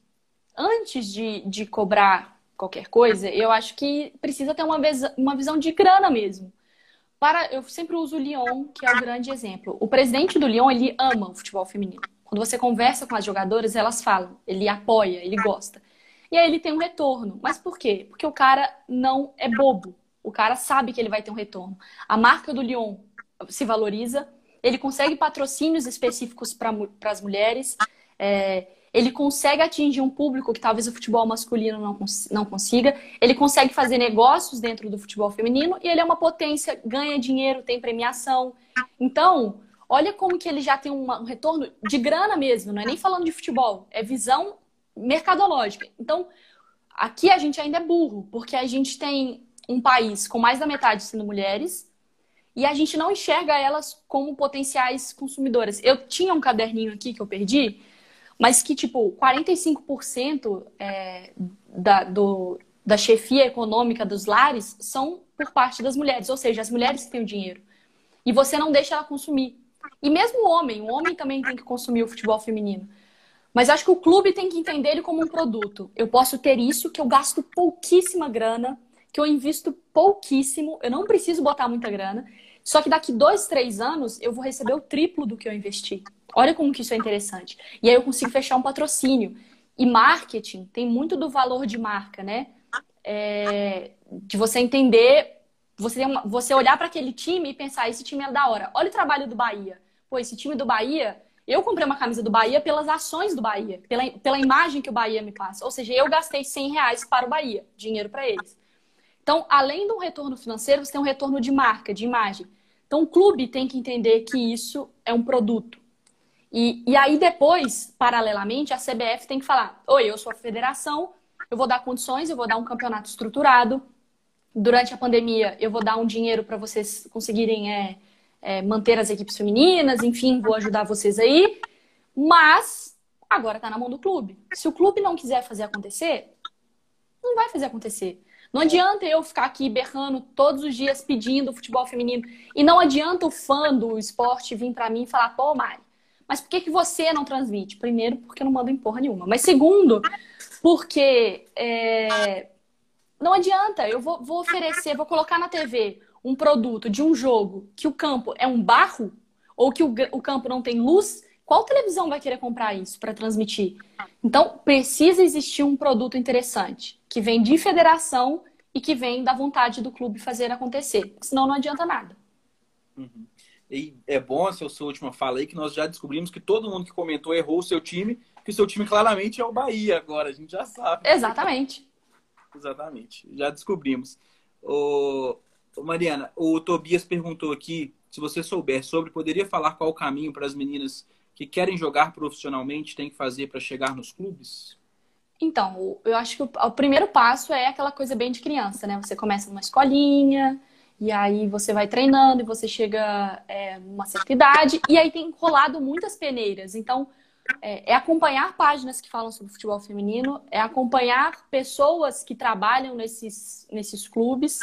antes de, de cobrar qualquer coisa, eu acho que precisa ter uma, vez, uma visão de grana mesmo. Para, eu sempre uso o Lyon, que é o grande exemplo. O presidente do Lyon, ele ama o futebol feminino. Quando você conversa com as jogadoras, elas falam, ele apoia, ele gosta. E aí ele tem um retorno. Mas por quê? Porque o cara não é bobo. O cara sabe que ele vai ter um retorno. A marca do Lyon se valoriza, ele consegue patrocínios específicos para as mulheres, é, ele consegue atingir um público que talvez o futebol masculino não, cons não consiga, ele consegue fazer negócios dentro do futebol feminino e ele é uma potência, ganha dinheiro, tem premiação. Então, olha como que ele já tem um retorno de grana mesmo, não é nem falando de futebol, é visão mercadológica. Então, aqui a gente ainda é burro, porque a gente tem um país com mais da metade sendo mulheres e a gente não enxerga elas como potenciais consumidoras. Eu tinha um caderninho aqui que eu perdi, mas que, tipo, 45% é, da, do, da chefia econômica dos lares são por parte das mulheres, ou seja, as mulheres que têm o dinheiro. E você não deixa ela consumir. E mesmo o homem, o homem também tem que consumir o futebol feminino. Mas acho que o clube tem que entender ele como um produto. Eu posso ter isso, que eu gasto pouquíssima grana, que eu invisto pouquíssimo, eu não preciso botar muita grana. Só que daqui dois, três anos eu vou receber o triplo do que eu investi. Olha como que isso é interessante. E aí eu consigo fechar um patrocínio. E marketing tem muito do valor de marca, né? É, de você entender, você, uma, você olhar para aquele time e pensar, esse time é da hora. Olha o trabalho do Bahia. Pô, esse time do Bahia, eu comprei uma camisa do Bahia pelas ações do Bahia, pela, pela imagem que o Bahia me passa. Ou seja, eu gastei 100 reais para o Bahia, dinheiro para eles. Então, além de um retorno financeiro, você tem um retorno de marca, de imagem. Então, o clube tem que entender que isso é um produto. E, e aí, depois, paralelamente, a CBF tem que falar: Oi, eu sou a federação, eu vou dar condições, eu vou dar um campeonato estruturado. Durante a pandemia, eu vou dar um dinheiro para vocês conseguirem é, é, manter as equipes femininas, enfim, vou ajudar vocês aí. Mas agora está na mão do clube. Se o clube não quiser fazer acontecer, não vai fazer acontecer. Não adianta eu ficar aqui berrando todos os dias pedindo futebol feminino. E não adianta o fã do esporte vir para mim e falar, pô, Mari, mas por que, que você não transmite? Primeiro, porque eu não mando em porra nenhuma. Mas segundo, porque é... não adianta. Eu vou, vou oferecer, vou colocar na TV um produto de um jogo que o campo é um barro ou que o, o campo não tem luz. Qual televisão vai querer comprar isso para transmitir? Então, precisa existir um produto interessante que vem de federação e que vem da vontade do clube fazer acontecer. Senão não adianta nada. Uhum. E é bom essa sua última fala aí, que nós já descobrimos que todo mundo que comentou errou o seu time, que o seu time claramente é o Bahia agora, a gente já sabe. Exatamente. Exatamente, já descobrimos. Ô, Mariana, o Tobias perguntou aqui, se você souber sobre, poderia falar qual o caminho para as meninas que querem jogar profissionalmente têm que fazer para chegar nos clubes? Então, eu acho que o, primeiro passo é aquela coisa bem de criança, né? Você começa numa escolinha, e aí você vai treinando, e você chega é, numa certa idade, e aí tem rolado muitas peneiras. Então, é, é, acompanhar páginas que falam sobre futebol feminino, é acompanhar pessoas que trabalham nesses, nesses clubes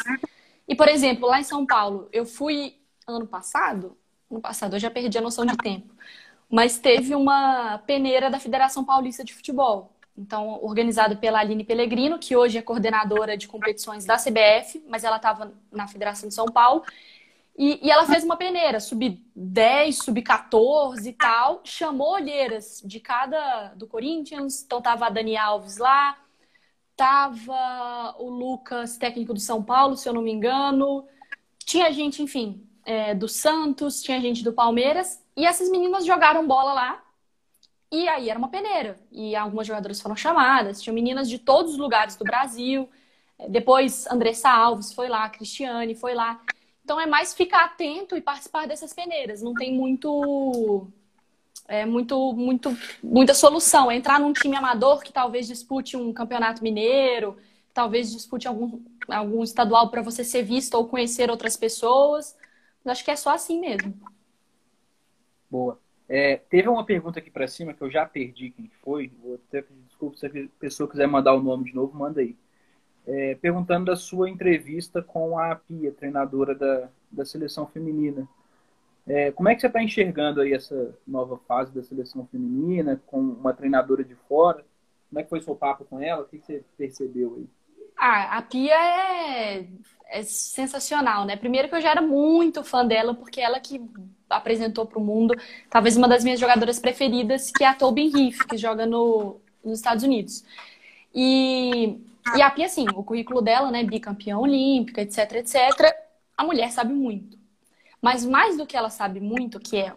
E, por exemplo, lá em São Paulo, eu fui ano passado, ano passado, eu já perdi a noção de tempo, mas teve uma peneira da Federação Paulista de Futebol. Então, organizado pela Aline Pellegrino, que hoje é coordenadora de competições da CBF, mas ela estava na Federação de São Paulo. E, e ela fez uma peneira, sub-10, sub-14 e tal. Chamou olheiras de cada do Corinthians. Então, tava a Dani Alves lá, tava o Lucas, técnico do São Paulo, se eu não me engano. Tinha gente, enfim, é, do Santos, tinha gente do Palmeiras. E essas meninas jogaram bola lá e aí era uma peneira. E algumas jogadoras foram chamadas, tinham meninas de todos os lugares do Brasil. Depois, Andressa Alves foi lá, Cristiane foi lá. Então é mais ficar atento e participar dessas peneiras. Não tem muito. É muito, muito, muita solução. Entrar num time amador que talvez dispute um campeonato mineiro, talvez dispute algum, algum estadual para você ser visto ou conhecer outras pessoas. Acho que é só assim mesmo. Boa. É, teve uma pergunta aqui para cima que eu já perdi quem foi. Vou até pedir desculpa se a pessoa quiser mandar o nome de novo, manda aí. É, perguntando da sua entrevista com a Pia, treinadora da, da seleção feminina. É, como é que você está enxergando aí essa nova fase da seleção feminina, com uma treinadora de fora? Como é que foi seu papo com ela? O que você percebeu aí? Ah, a Pia é, é sensacional, né? Primeiro que eu já era muito fã dela, porque ela que apresentou para o mundo, talvez uma das minhas jogadoras preferidas, que é a Tobin Heath, que joga no, nos Estados Unidos. E, e a Pia, assim, o currículo dela, né, bicampeã olímpica, etc, etc, a mulher sabe muito. Mas mais do que ela sabe muito, que é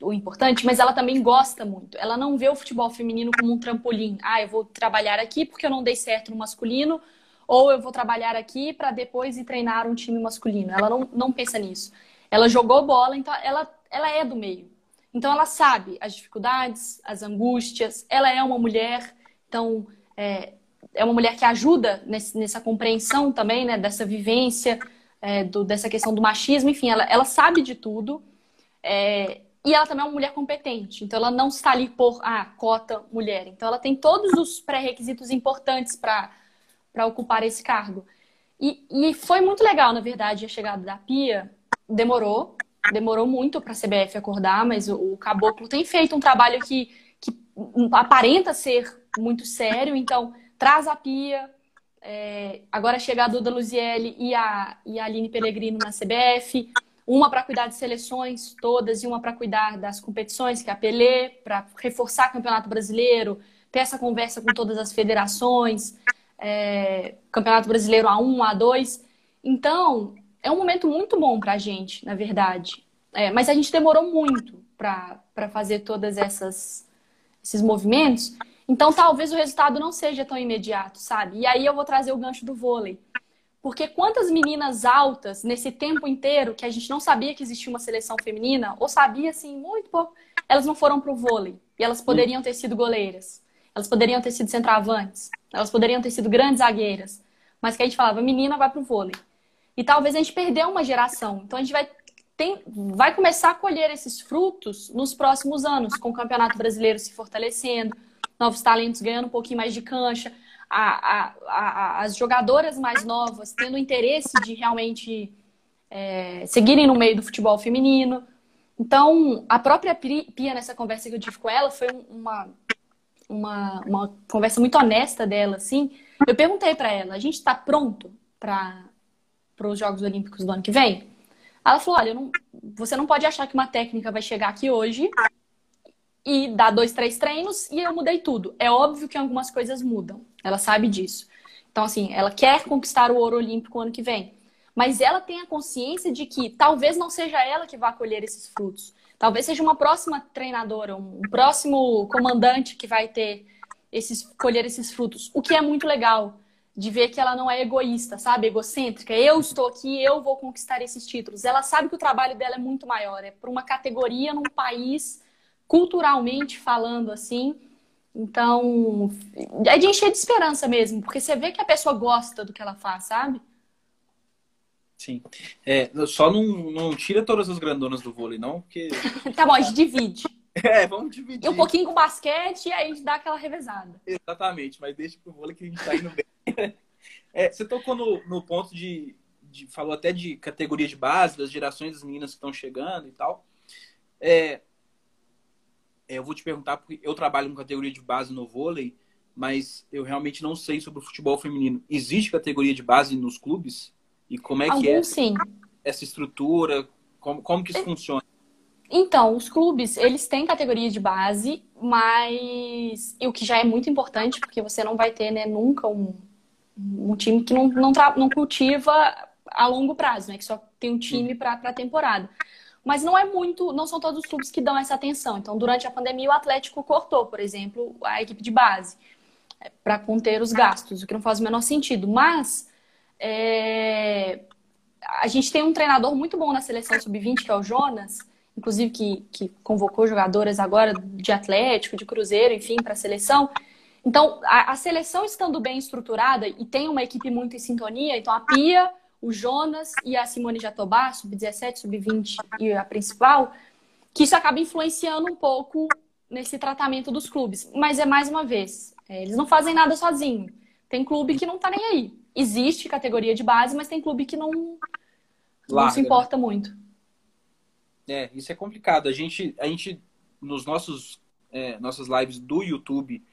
o importante, mas ela também gosta muito. Ela não vê o futebol feminino como um trampolim. Ah, eu vou trabalhar aqui porque eu não dei certo no masculino, ou eu vou trabalhar aqui para depois ir treinar um time masculino. Ela não, não pensa nisso. Ela jogou bola, então ela, ela é do meio. Então ela sabe as dificuldades, as angústias. Ela é uma mulher, então é, é uma mulher que ajuda nesse, nessa compreensão também, né, dessa vivência, é, do, dessa questão do machismo. Enfim, ela, ela sabe de tudo. É, e ela também é uma mulher competente. Então ela não está ali por ah, cota mulher. Então ela tem todos os pré-requisitos importantes para ocupar esse cargo. E, e foi muito legal, na verdade, a chegada da Pia, demorou, demorou muito para a CBF acordar, mas o, o, Caboclo tem feito um trabalho que, que aparenta ser muito sério, então traz a Pia, é, agora chega a Duda Luzielli e a, e a Aline Pellegrino na CBF, uma para cuidar de seleções todas e uma para cuidar das competições, que é a Pelé, para reforçar o Campeonato Brasileiro, ter essa conversa com todas as federações, é, Campeonato Brasileiro A1, A2. Então, é um momento muito bom para a gente, na verdade. É, mas a gente demorou muito para fazer todas essas esses movimentos. Então, talvez o resultado não seja tão imediato, sabe? E aí eu vou trazer o gancho do vôlei. Porque quantas meninas altas nesse tempo inteiro que a gente não sabia que existia uma seleção feminina, ou sabia assim muito pouco, elas não foram para o vôlei. E elas poderiam ter sido goleiras, elas poderiam ter sido centroavantes, elas poderiam ter sido grandes zagueiras. Mas que a gente falava, menina vai para o vôlei. E talvez a gente perdeu uma geração. Então a gente vai, tem, vai começar a colher esses frutos nos próximos anos, com o Campeonato Brasileiro se fortalecendo, novos talentos ganhando um pouquinho mais de cancha, a, a, a, as jogadoras mais novas tendo interesse de realmente é, seguirem no meio do futebol feminino. Então, a própria Pia, nessa conversa que eu tive com ela, foi uma, uma, uma conversa muito honesta dela, assim. Eu perguntei para ela, a gente está pronto para os Jogos Olímpicos do ano que vem? Ela falou: olha, não, você não pode achar que uma técnica vai chegar aqui hoje e dar dois, três treinos e eu mudei tudo. É óbvio que algumas coisas mudam. Ela sabe disso. Então, assim, ela quer conquistar o ouro olímpico ano que vem. Mas ela tem a consciência de que talvez não seja ela que vá colher esses frutos. Talvez seja uma próxima treinadora, um próximo comandante que vai ter esses colher esses frutos. O que é muito legal de ver que ela não é egoísta, sabe? Egocêntrica. Eu estou aqui, eu vou conquistar esses títulos. Ela sabe que o trabalho dela é muito maior, é para uma categoria num país, culturalmente falando assim. Então, é de encher de esperança mesmo, porque você vê que a pessoa gosta do que ela faz, sabe? Sim. É, só não, não tira todas as grandonas do vôlei, não, porque. tá bom, a gente divide. É, vamos dividir. E um pouquinho com basquete e aí a gente dá aquela revezada. Exatamente, mas deixa pro vôlei que a gente tá indo bem. É, você tocou no, no ponto de, de, falou até de categoria de base, das gerações das meninas que estão chegando e tal. É, é, eu vou te perguntar, porque eu trabalho com categoria de base no vôlei, mas eu realmente não sei sobre o futebol feminino. Existe categoria de base nos clubes? E como é que é sim. essa estrutura? Como, como que isso funciona? Então, os clubes, eles têm categoria de base, mas o que já é muito importante, porque você não vai ter né, nunca um, um time que não, não, não cultiva a longo prazo, né? Que só tem um time para a temporada. Mas não é muito, não são todos os clubes que dão essa atenção. Então, durante a pandemia, o Atlético cortou, por exemplo, a equipe de base é, para conter os gastos, o que não faz o menor sentido. Mas é... a gente tem um treinador muito bom na seleção sub-20, que é o Jonas, inclusive que, que convocou jogadoras agora de Atlético, de Cruzeiro, enfim, para a seleção. Então, a, a, seleção estando bem estruturada e tem uma equipe muito em sintonia, então a Pia o Jonas e a Simone Jatobá, sub-17, sub-20 e a principal, que isso acaba influenciando um pouco nesse tratamento dos clubes. Mas é mais uma vez, é, eles não fazem nada sozinho. Tem clube que não tá nem aí. Existe categoria de base, mas tem clube que não, Larga, não se né? importa né? muito. É, isso é complicado. A gente, a gente nos nossos é, nossas lives do YouTube,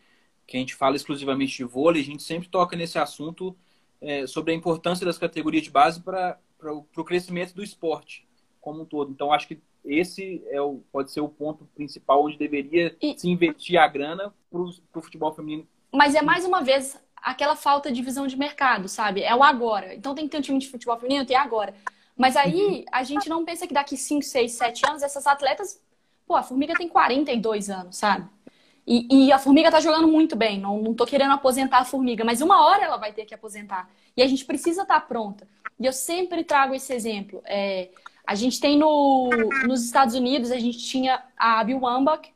que a gente fala exclusivamente de vôlei, a gente sempre toca nesse assunto é, sobre a importância das categorias de base para o crescimento do esporte como um todo. Então, acho que esse é o, pode ser o ponto principal onde deveria e... se investir a grana para o futebol feminino. Mas é mais uma vez aquela falta de visão de mercado, sabe? É o agora. Então tem que ter um time de futebol feminino, tem agora. Mas aí a gente não pensa que daqui 5, 6, 7 anos essas atletas. Pô, a Formiga tem 42 anos, sabe? E, e, a formiga tá jogando muito bem. Não, não tô querendo aposentar a formiga, mas uma hora ela vai ter que aposentar. E a gente precisa estar tá pronta. E eu sempre trago esse exemplo. É, a gente tem no, nos Estados Unidos, a gente tinha a Abby Wambach,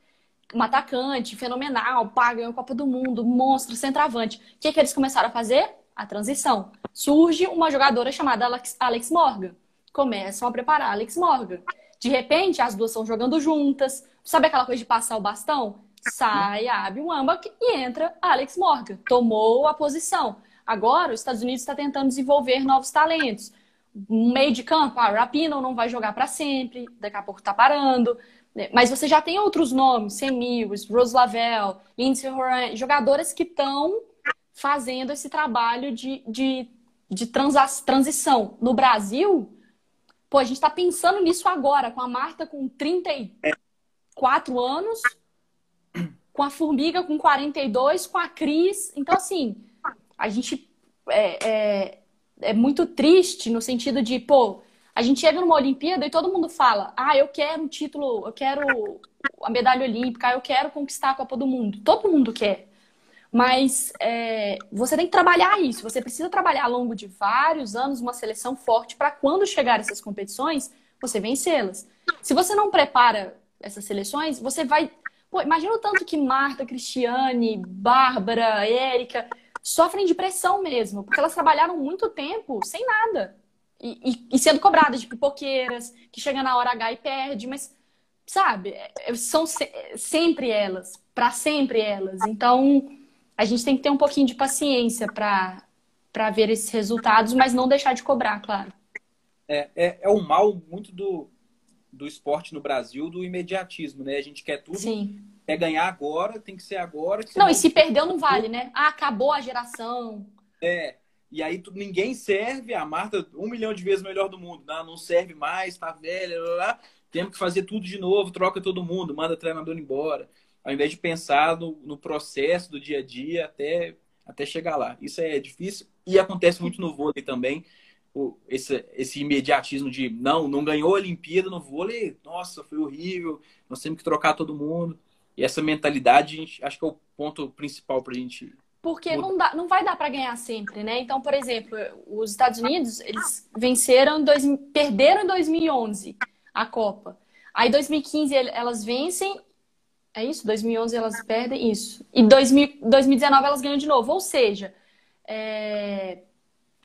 uma atacante fenomenal, paga a Copa do Mundo, monstro, centroavante. O que, que eles começaram a fazer? A transição. Surge uma jogadora chamada Alex, Alex Morgan. Começam a preparar Alex Morgan. De repente, as duas estão jogando juntas. Sabe aquela coisa de passar o bastão? Sai a Abby Wambach e entra Alex Morgan. Tomou a posição. Agora, os Estados Unidos está tentando desenvolver novos talentos. meio de campo, a Rapino não vai jogar para sempre, daqui a pouco está parando. Mas você já tem outros nomes, Sam Mills, Rose Lavelle, Lindsay Horan, jogadoras que estão fazendo esse trabalho de, de, de transição. No Brasil, pô, a gente está pensando nisso agora, com a Marta com 34 anos, com a Formiga com 42, com a Cris. Então, assim, a gente é, é, é, muito triste no sentido de, pô, a gente chega numa Olimpíada e todo mundo fala: ah, eu quero um título, eu quero a medalha olímpica, eu quero conquistar a Copa do Mundo. Todo mundo quer. Mas é, você tem que trabalhar isso. Você precisa trabalhar ao longo de vários anos uma seleção forte para quando chegar essas competições, você vencê-las. Se você não prepara essas seleções, você vai Pô, imagina o tanto que Marta, Cristiane, Bárbara, Érica sofrem de pressão mesmo, porque elas trabalharam muito tempo sem nada. E, e, e sendo cobradas de pipoqueiras, que chega na hora H e perde, mas, sabe, é, é, são se, sempre elas, para sempre elas. Então, a gente tem que ter um pouquinho de paciência para ver esses resultados, mas não deixar de cobrar, claro. É, é, é o mal muito do, do esporte no Brasil do imediatismo, né? A gente quer tudo, Sim. quer ganhar agora, tem que ser agora. Não, e se perdeu não vale, né? Ah, acabou a geração. É, e aí tu, ninguém serve, a Marta um milhão de vezes melhor do mundo, não, não serve mais, tá velha, lá, lá, temos que fazer tudo de novo, troca todo mundo, manda o treinador embora, ao invés de pensar no, no processo do dia a dia até, até chegar lá. Isso é difícil e acontece muito no vôlei também esse, esse imediatismo de não, não ganhou a Olimpíada no vôlei, nossa, foi horrível, nós temos que trocar todo mundo. E essa mentalidade, gente, acho que é o ponto principal para a gente. Porque não, dá, não vai dar para ganhar sempre, né? Então, por exemplo, os Estados Unidos, eles venceram, dois, perderam em 2011 a Copa. Aí, 2015, elas vencem. É isso? 2011 elas perdem? Isso. E 2000, 2019 elas ganham de novo. Ou seja, é,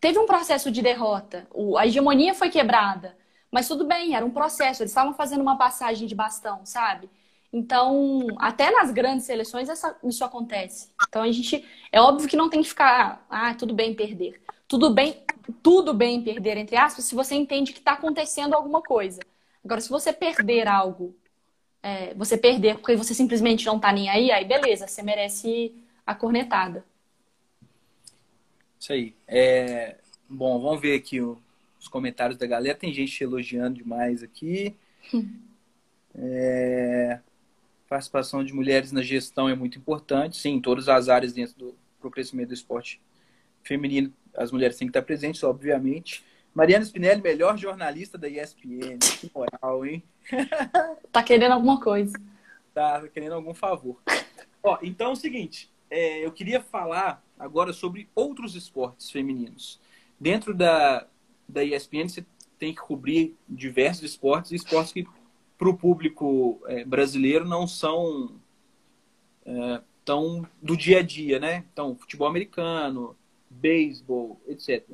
teve um processo de derrota. A hegemonia foi quebrada. Mas tudo bem, era um processo. Eles estavam fazendo uma passagem de bastão, sabe? Então, até nas grandes seleções essa, isso acontece. Então, a gente. É óbvio que não tem que ficar. Ah, tudo bem perder. tudo bem, tudo bem perder, entre aspas, se você entende que está acontecendo alguma coisa. Agora, se você perder algo, é, você perder porque você simplesmente não tá nem aí, aí beleza, você merece a cornetada. Isso aí. É... Bom, vamos ver aqui os comentários da galera. Tem gente elogiando demais aqui. É... Participação de mulheres na gestão é muito importante. Sim, em todas as áreas dentro do pro crescimento do esporte feminino, as mulheres têm que estar presentes, obviamente. Mariana Spinelli, melhor jornalista da ESPN. Que moral, hein? Tá querendo alguma coisa. Tá, querendo algum favor. Ó, então é o seguinte, é, eu queria falar agora sobre outros esportes femininos. Dentro da, da ESPN, você tem que cobrir diversos esportes, esportes que para o público é, brasileiro não são é, tão do dia a dia, né? Então, futebol americano, beisebol, etc.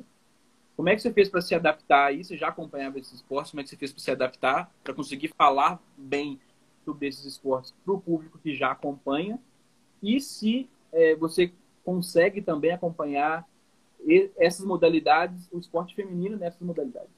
Como é que você fez para se adaptar aí? Você já acompanhava esses esportes? Como é que você fez para se adaptar, para conseguir falar bem sobre esses esportes para o público que já acompanha? E se é, você consegue também acompanhar essas modalidades, o esporte feminino nessas modalidades?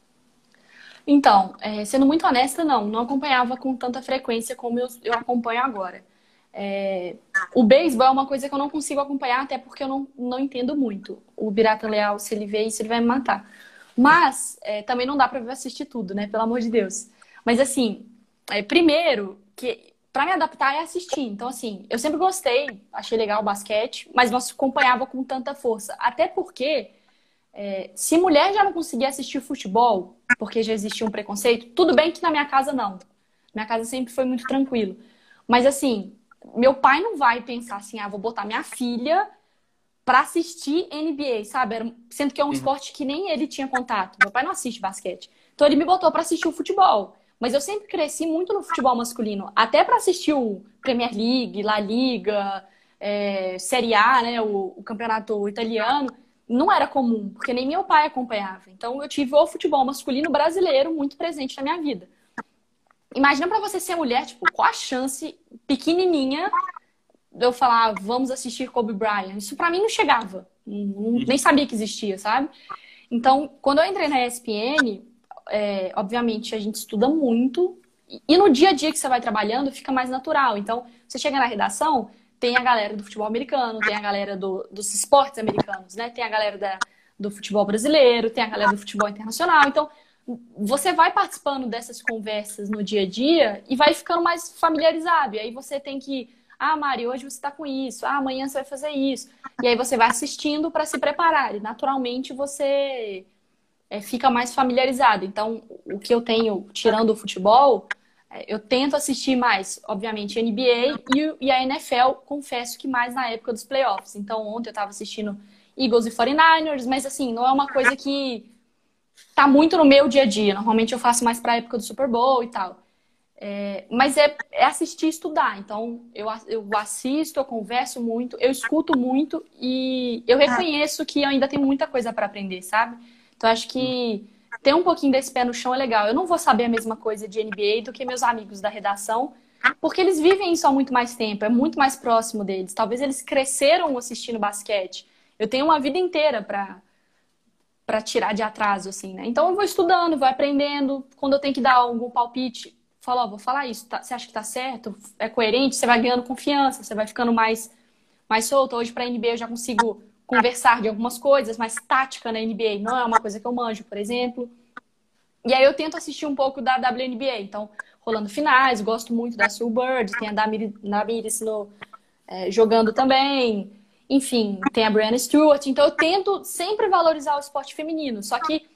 Então, é, sendo muito honesta, não. Não acompanhava com tanta frequência como eu, eu acompanho agora. É, o beisebol é uma coisa que eu não consigo acompanhar, até porque eu não, não entendo muito. O Birata Leal, se ele vê isso, ele vai me matar. Mas é, também não dá pra assistir tudo, né? Pelo amor de Deus. Mas assim, é, primeiro, que para me adaptar é assistir. Então, assim, eu sempre gostei, achei legal o basquete, mas não acompanhava com tanta força. Até porque, é, se mulher já não conseguia assistir futebol, porque já existia um preconceito, tudo bem que na minha casa não. Minha casa sempre foi muito tranquilo. Mas, assim, meu pai não vai pensar assim, ah, vou botar minha filha para assistir NBA, sabe? Sendo que é um uhum. esporte que nem ele tinha contato. Meu pai não assiste basquete. Então ele me botou para assistir o futebol. Mas eu sempre cresci muito no futebol masculino, até para assistir o Premier League, La Liga, é, Série A, né, o, o, campeonato italiano, não era comum, porque nem meu pai acompanhava. Então eu tive o futebol masculino brasileiro muito presente na minha vida. Imagina para você ser mulher, tipo, qual a chance pequenininha de eu falar, vamos assistir Kobe Bryant? Isso para mim não chegava. Nem sabia que existia, sabe? Então, quando eu entrei na ESPN, é, obviamente a gente estuda muito. E no dia a dia que você vai trabalhando, fica mais natural. Então, você chega na redação, tem a galera do futebol americano, tem a galera do, dos esportes americanos, né? Tem a galera da, do futebol brasileiro, tem a galera do futebol internacional. Então, você vai participando dessas conversas no dia a dia e vai ficando mais familiarizado. E aí você tem que, ah, Mari, hoje você está com isso, ah, amanhã você vai fazer isso. E aí você vai assistindo para se preparar. E naturalmente você é, fica mais familiarizado. Então, o que eu tenho, tirando o futebol, é, eu tento assistir mais, obviamente, NBA e, e a NFL, confesso que mais na época dos playoffs. Então, ontem eu estava assistindo Eagles e 49ers, mas assim, não é uma coisa que tá muito no meu dia a dia. Normalmente eu faço mais para a época do Super Bowl e tal. É, mas é, é, assistir e estudar. Então, eu, eu assisto, eu converso muito, eu escuto muito e eu reconheço que eu ainda tenho muita coisa para aprender, sabe? Então, acho que ter um pouquinho desse pé no chão é legal. Eu não vou saber a mesma coisa de NBA do que meus amigos da redação, porque eles vivem isso há muito mais tempo, é muito mais próximo deles. Talvez eles cresceram assistindo basquete. Eu tenho uma vida inteira para para tirar de atraso, assim, né? Então eu vou estudando, vou aprendendo. Quando eu tenho que dar algum palpite, falo, ó, vou falar isso, tá, você acha que tá certo? É coerente? Você vai ganhando confiança, você vai ficando mais, mais solto. Hoje, para NBA, eu já consigo conversar de algumas coisas, mas tática na NBA não é uma coisa que eu manjo, por exemplo. E aí eu tento assistir um pouco da WNBA. Então, rolando finais, gosto muito da Sue Bird, tem a Damiris no, é, jogando também. Enfim, tem a Brianna Stewart. Então eu tento sempre valorizar o esporte feminino. Só que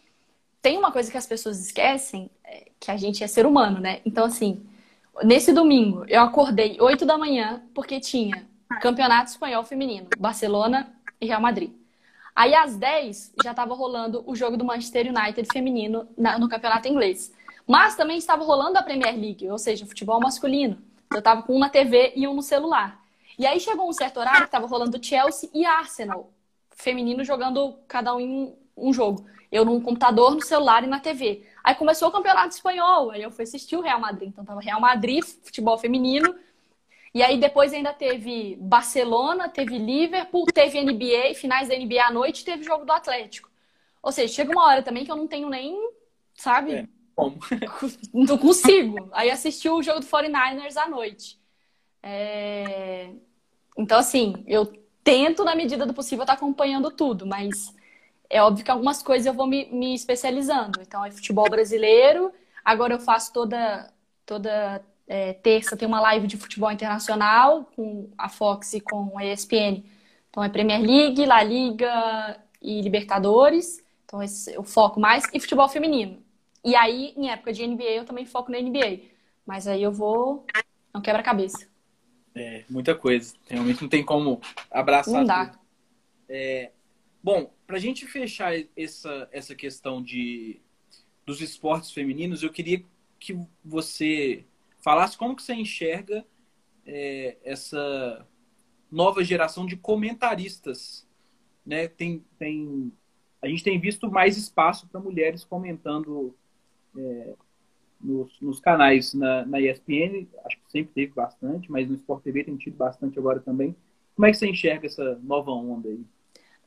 tem uma coisa que as pessoas esquecem, é que a gente é ser humano, né? Então, assim, nesse domingo eu acordei 8 da manhã porque tinha Campeonato Espanhol Feminino, Barcelona e Real Madrid. Aí às 10 já estava rolando o jogo do Manchester United feminino no campeonato inglês. Mas também estava rolando a Premier League, ou seja, futebol masculino. Eu estava com um na TV e um no celular. E aí chegou um certo horário que tava rolando Chelsea e Arsenal. Feminino jogando cada um em um jogo. Eu num computador, no celular e na TV. Aí começou o campeonato espanhol. Aí eu fui assistir o Real Madrid. Então tava Real Madrid, futebol feminino. E aí depois ainda teve Barcelona, teve Liverpool, teve NBA, finais da NBA à noite, teve jogo do Atlético. Ou seja, chega uma hora também que eu não tenho nem, sabe? É, como? não consigo. Aí assisti o jogo do 49ers à noite. É... Então, assim, eu tento, na medida do possível, estar tá acompanhando tudo, mas é óbvio que algumas coisas eu vou me, me especializando. Então, é futebol brasileiro. Agora eu faço toda, toda é, terça, tem uma live de futebol internacional com a Fox e com a ESPN. Então, é Premier League, La Liga e Libertadores. Então, esse, eu foco mais. E futebol feminino. E aí, em época de NBA, eu também foco na NBA. Mas aí eu vou. Não quebra cabeça. É, muita coisa. Realmente não tem como abraçar não dá. É, bom, para a gente fechar essa, essa questão de, dos esportes femininos, eu queria que você falasse como que você enxerga é, essa nova geração de comentaristas. Né? Tem, tem, a gente tem visto mais espaço para mulheres comentando é, nos, nos canais na, na ESPN, acho que sempre teve bastante, mas no Sport TV tem tido bastante agora também. Como é que você enxerga essa nova onda aí?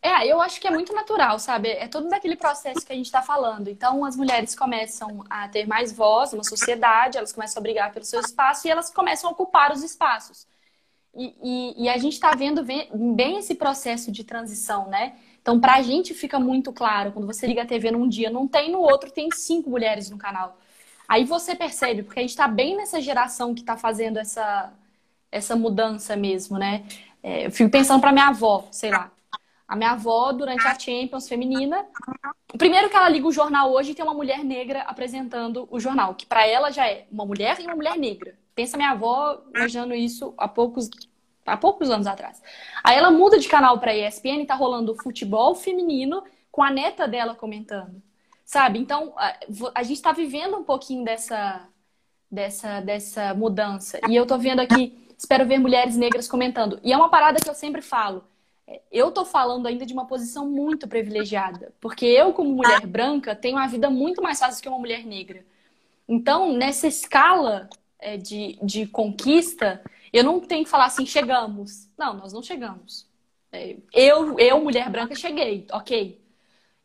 É, eu acho que é muito natural, sabe? É todo daquele processo que a gente está falando. Então, as mulheres começam a ter mais voz na sociedade, elas começam a brigar pelo seu espaço e elas começam a ocupar os espaços. E, e, e a gente está vendo bem esse processo de transição, né? Então, para a gente fica muito claro, quando você liga a TV num dia, não tem, no outro tem cinco mulheres no canal. Aí você percebe, porque a gente está bem nessa geração que está fazendo essa, essa mudança mesmo, né? É, eu fico pensando para minha avó, sei lá. A minha avó, durante a Champions feminina, primeiro que ela liga o jornal hoje tem uma mulher negra apresentando o jornal, que para ela já é uma mulher e uma mulher negra. Pensa minha avó imaginando isso há poucos, há poucos anos atrás. Aí ela muda de canal para ESPN e tá rolando futebol feminino com a neta dela comentando. Sabe? Então, a, a gente está vivendo um pouquinho dessa, dessa, dessa mudança. E eu tô vendo aqui, espero ver mulheres negras comentando. E é uma parada que eu sempre falo. Eu tô falando ainda de uma posição muito privilegiada. Porque eu, como mulher branca, tenho uma vida muito mais fácil que uma mulher negra. Então, nessa escala é, de, de conquista, eu não tenho que falar assim, chegamos. Não, nós não chegamos. É, eu, eu, mulher branca, cheguei, ok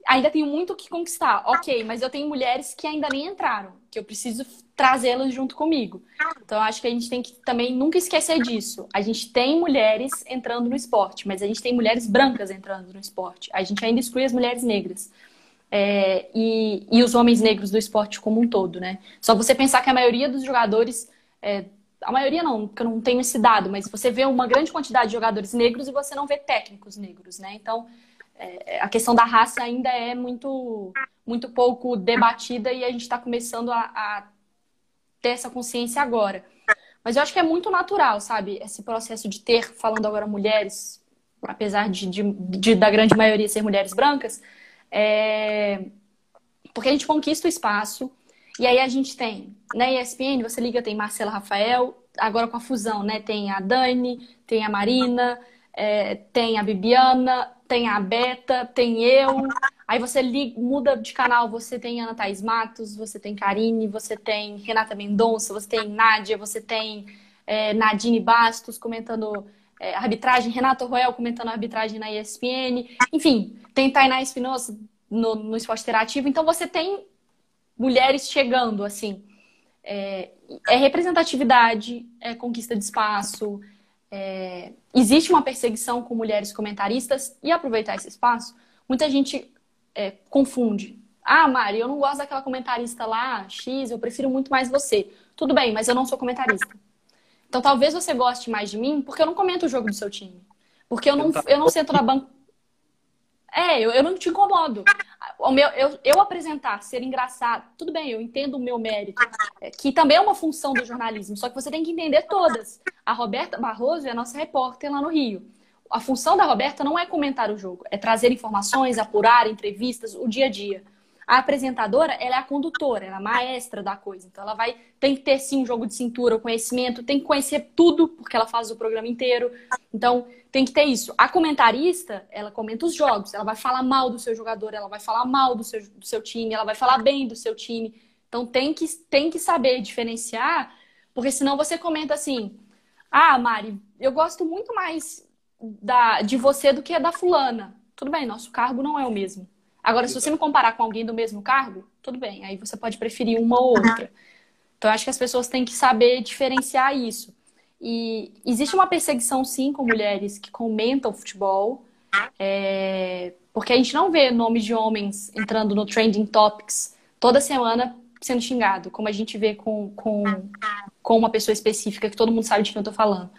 ainda tenho muito o que conquistar. Ok, mas eu tenho mulheres que ainda nem entraram, que eu preciso trazê-las junto comigo. Então, acho que a gente tem que também nunca esquecer disso. A gente tem mulheres entrando no esporte, mas a gente tem mulheres brancas entrando no esporte. A gente ainda exclui as mulheres negras. É, e, e os homens negros do esporte como um todo, né? Só você pensar que a maioria dos jogadores. É, a maioria não, porque eu não tenho esse dado, mas você vê uma grande quantidade de jogadores negros e você não vê técnicos negros, né? Então, é, a questão da raça ainda é muito, muito pouco debatida e a gente está começando a, a, ter essa consciência agora. Mas eu acho que é muito natural, sabe? Esse processo de ter, falando agora mulheres, apesar de, de, de da grande maioria ser mulheres brancas, é... porque a gente conquista o espaço. E aí a gente tem, na né, ESPN, você liga, tem Marcela Rafael, agora com a fusão, né? Tem a Dani, tem a Marina, é, tem a Bibiana, tem a Beta, tem eu. Aí você liga, muda de canal, você tem Ana Thaís Matos, você tem Karine, você tem Renata Mendonça, você tem Nádia, você tem é, Nadine Bastos comentando é, arbitragem, Renato Roel comentando arbitragem na ESPN. Enfim, tem Tainá Espinosa no, no Esporte Interativo. Então você tem mulheres chegando, assim. É, é representatividade, é conquista de espaço, é, existe uma perseguição com mulheres comentaristas e aproveitar esse espaço, muita gente é, confunde. Ah, Mari, eu não gosto daquela comentarista lá, X, eu prefiro muito mais você. Tudo bem, mas eu não sou comentarista. Então talvez você goste mais de mim porque eu não comento o jogo do seu time. Porque eu não, eu não sento na banca. É, eu, eu não te incomodo o meu, eu, eu apresentar, ser engraçado, tudo bem, eu entendo o meu mérito, é, que também é uma função do jornalismo, só que você tem que entender todas. A Roberta Barroso é a nossa repórter lá no Rio. A função da Roberta não é comentar o jogo, é trazer informações, apurar entrevistas, o dia a dia. A apresentadora, ela é a condutora, ela é a maestra da coisa. Então, ela vai tem que ter sim um jogo de cintura, o conhecimento, tem que conhecer tudo, porque ela faz o programa inteiro. Então, tem que ter isso. A comentarista, ela comenta os jogos, ela vai falar mal do seu jogador, ela vai falar mal do seu, do seu time, ela vai falar bem do seu time. Então, tem que, tem que saber diferenciar, porque senão você comenta assim: ah, Mari, eu gosto muito mais da, de você do que da fulana. Tudo bem, nosso cargo não é o mesmo. Agora, se você me comparar com alguém do mesmo cargo, tudo bem, aí você pode preferir uma ou outra. Então, acho que as pessoas têm que saber diferenciar isso. E existe uma perseguição, sim, com mulheres que comentam futebol, é... porque a gente não vê nomes de homens entrando no Trending Topics toda semana sendo xingado, como a gente vê com, com, com uma pessoa específica, que todo mundo sabe de quem eu tô falando,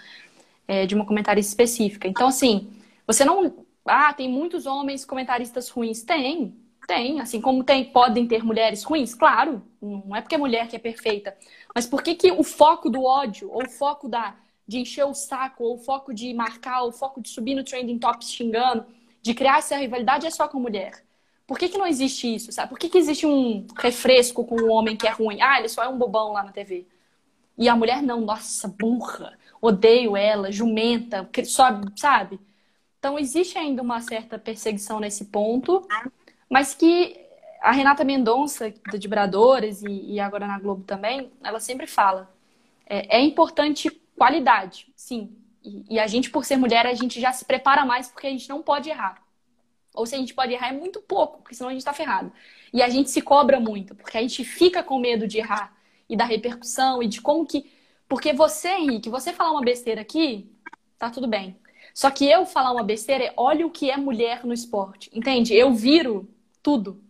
é, de uma comentarista específica. Então, assim, você não. Ah, tem muitos homens comentaristas ruins. Tem, tem. Assim como tem, podem ter mulheres ruins, claro. Não é porque é mulher que é perfeita. Mas por que, que o foco do ódio, ou o foco da, de encher o saco, ou o foco de marcar, ou o foco de subir no trending tops xingando, de criar essa rivalidade é só com mulher? Por que, que não existe isso, sabe? Por que, que existe um refresco com um homem que é ruim? Ah, ele só é um bobão lá na TV. E a mulher não, nossa, burra, odeio ela, jumenta, só, sabe? Então existe ainda uma certa perseguição nesse ponto, mas que a Renata Mendonça, de Vibradores, e, e agora na Globo também, ela sempre fala. É, é importante qualidade, sim. E, e a gente, por ser mulher, a gente já se prepara mais porque a gente não pode errar. Ou se a gente pode errar é muito pouco, porque senão a gente está ferrado. E a gente se cobra muito, porque a gente fica com medo de errar e da repercussão e de como que. Porque você, Henrique, você falar uma besteira aqui, tá tudo bem. Só que eu falar uma besteira, olha o que é mulher no esporte. Entende? Eu viro tudo.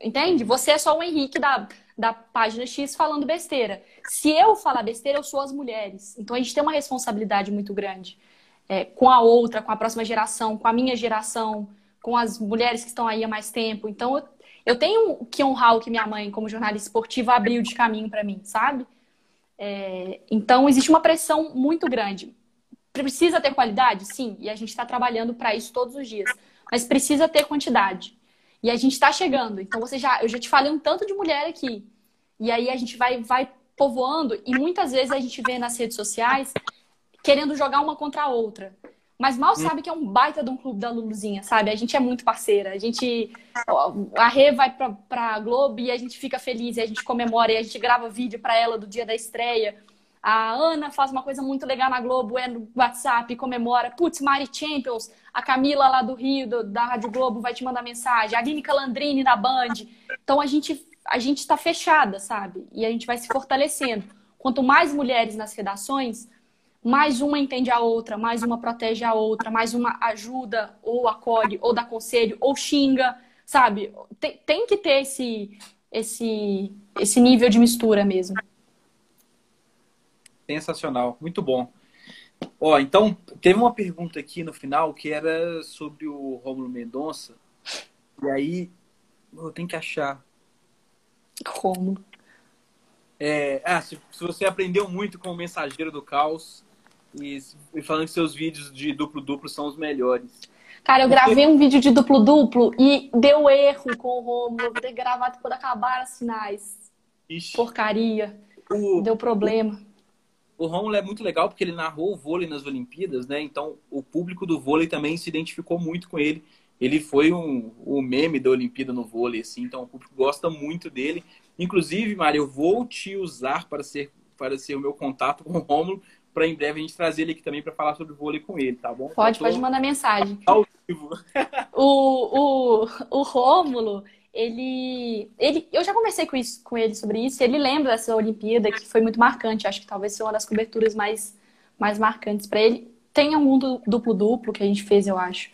Entende? Você é só o Henrique da, da página X falando besteira. Se eu falar besteira, eu sou as mulheres. Então a gente tem uma responsabilidade muito grande é, com a outra, com a próxima geração, com a minha geração com as mulheres que estão aí há mais tempo. Então, eu, eu tenho que honrar o que minha mãe, como jornalista esportiva, abriu de caminho para mim, sabe? É, então, existe uma pressão muito grande. Precisa ter qualidade? Sim, e a gente está trabalhando para isso todos os dias. Mas precisa ter quantidade. E a gente está chegando. Então, você já, eu já te falei um tanto de mulher aqui. E aí a gente vai, vai povoando e muitas vezes a gente vê nas redes sociais querendo jogar uma contra a outra mas mal hum. sabe que é um baita de um clube da Luluzinha, sabe? A gente é muito parceira. A gente. A Rê vai pra, pra Globo e a gente fica feliz, e a gente comemora, e a gente grava vídeo pra ela do dia da estreia. A Ana faz uma coisa muito legal na Globo, é no WhatsApp, comemora. Putz, Mari Champions, a Camila lá do Rio, do, da Rádio Globo, vai te mandar mensagem. A Aline Calandrini da Band. Então a gente, a gente tá fechada, sabe? E a gente vai se fortalecendo. Quanto mais mulheres nas redações, mais uma entende a outra, mais uma protege a outra, mais uma ajuda, ou acolhe, ou dá conselho, ou xinga, sabe? Tem, tem que ter esse, esse, esse nível de mistura mesmo. Sensacional, muito bom. Ó, então, teve uma pergunta aqui no final que era sobre o Rômulo Mendonça. E aí, eu tenho que achar. Rômulo. É, ah, se, se, você aprendeu muito com o Mensageiro do Caos, e, e falando que seus vídeos de duplo-duplo são os melhores. Cara, eu gravei um vídeo de duplo-duplo e deu erro com o Romulo. Vou ter gravado quando acabar os sinais. Ixi. Porcaria. O, deu problema. O, Romulo é muito legal porque ele narrou o vôlei nas Olimpíadas, né? Então o público do vôlei também se identificou muito com ele. Ele foi um, o meme da Olimpíada no vôlei, assim, então o público gosta muito dele. Inclusive, Mário, eu vou te usar para ser, para ser o meu contato com o Romulo, para em breve a gente trazer ele aqui também para falar sobre vôlei com ele, tá bom? Pode, tô... pode mandar mensagem. Ao vivo. o, o, o Rômulo, ele, ele. Eu já conversei com, isso, com ele sobre isso, ele lembra dessa Olimpíada que foi muito marcante. Acho que talvez seja uma das coberturas mais, mais marcantes para ele. Tem um duplo-duplo que a gente fez, eu acho.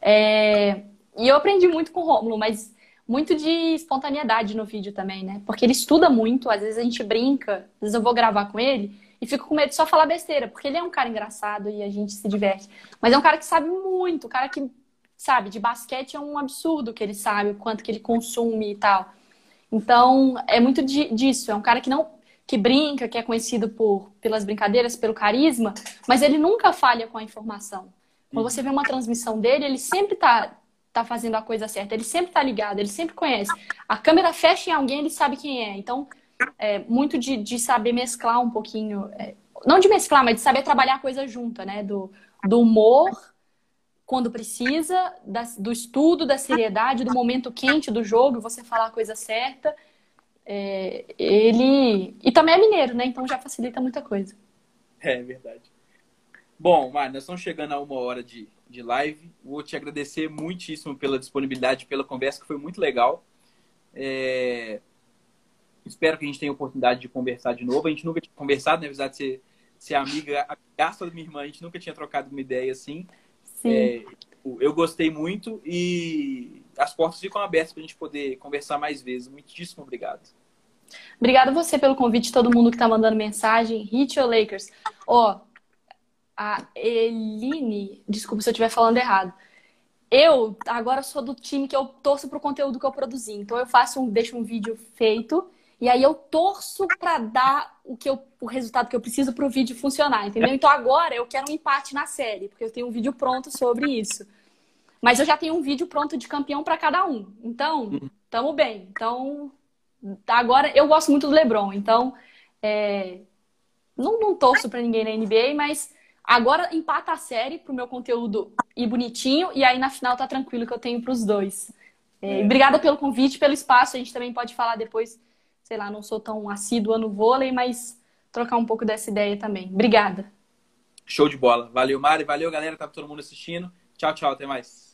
É... E eu aprendi muito com o Rômulo, mas muito de espontaneidade no vídeo também, né? Porque ele estuda muito, às vezes a gente brinca, às vezes eu vou gravar com ele e fico com medo de só falar besteira, porque ele é um cara engraçado e a gente se diverte. Mas é um cara que sabe muito, um cara que, sabe, de basquete é um absurdo que ele sabe, o quanto que ele consome e tal. Então, é muito disso. É um cara que não que brinca, que é conhecido por pelas brincadeiras, pelo carisma, mas ele nunca falha com a informação. Quando você vê uma transmissão dele, ele sempre tá, tá fazendo a coisa certa, ele sempre tá ligado, ele sempre conhece. A câmera fecha em alguém, ele sabe quem é. Então, é, muito de, de saber mesclar um pouquinho. É, não de mesclar, mas de saber trabalhar a coisa junta, né? Do, do humor quando precisa, da, do estudo, da seriedade, do momento quente do jogo, você falar a coisa certa. É, ele. E também é mineiro, né? Então já facilita muita coisa. É verdade. Bom, Mário, nós estamos chegando a uma hora de, de live. Vou te agradecer muitíssimo pela disponibilidade, pela conversa, que foi muito legal. É... Espero que a gente tenha a oportunidade de conversar de novo. A gente nunca tinha conversado, na verdade, ser, ser amiga, a da minha irmã, a gente nunca tinha trocado uma ideia assim. Sim. É, eu gostei muito e as portas ficam abertas para a gente poder conversar mais vezes. Muitíssimo obrigado. Obrigada você pelo convite, todo mundo que está mandando mensagem. Hit your Lakers. Ó, oh, a Eline, desculpa se eu estiver falando errado. Eu agora sou do time que eu torço pro conteúdo que eu produzi. Então eu faço um, deixo um vídeo feito e aí eu torço para dar o que eu, o resultado que eu preciso para o vídeo funcionar, entendeu? Então agora eu quero um empate na série, porque eu tenho um vídeo pronto sobre isso. Mas eu já tenho um vídeo pronto de campeão para cada um. Então, tamo bem. Então, agora eu gosto muito do LeBron, então é, não, não torço para ninguém na NBA, mas agora empata a série pro meu conteúdo ir bonitinho e aí na final tá tranquilo que eu tenho para os dois. É, é. Obrigada pelo convite, pelo espaço. A gente também pode falar depois sei lá, não sou tão assídua no vôlei, mas trocar um pouco dessa ideia também. Obrigada. Show de bola. Valeu, Mari. Valeu, galera. Tá todo mundo assistindo. Tchau, tchau. Até mais.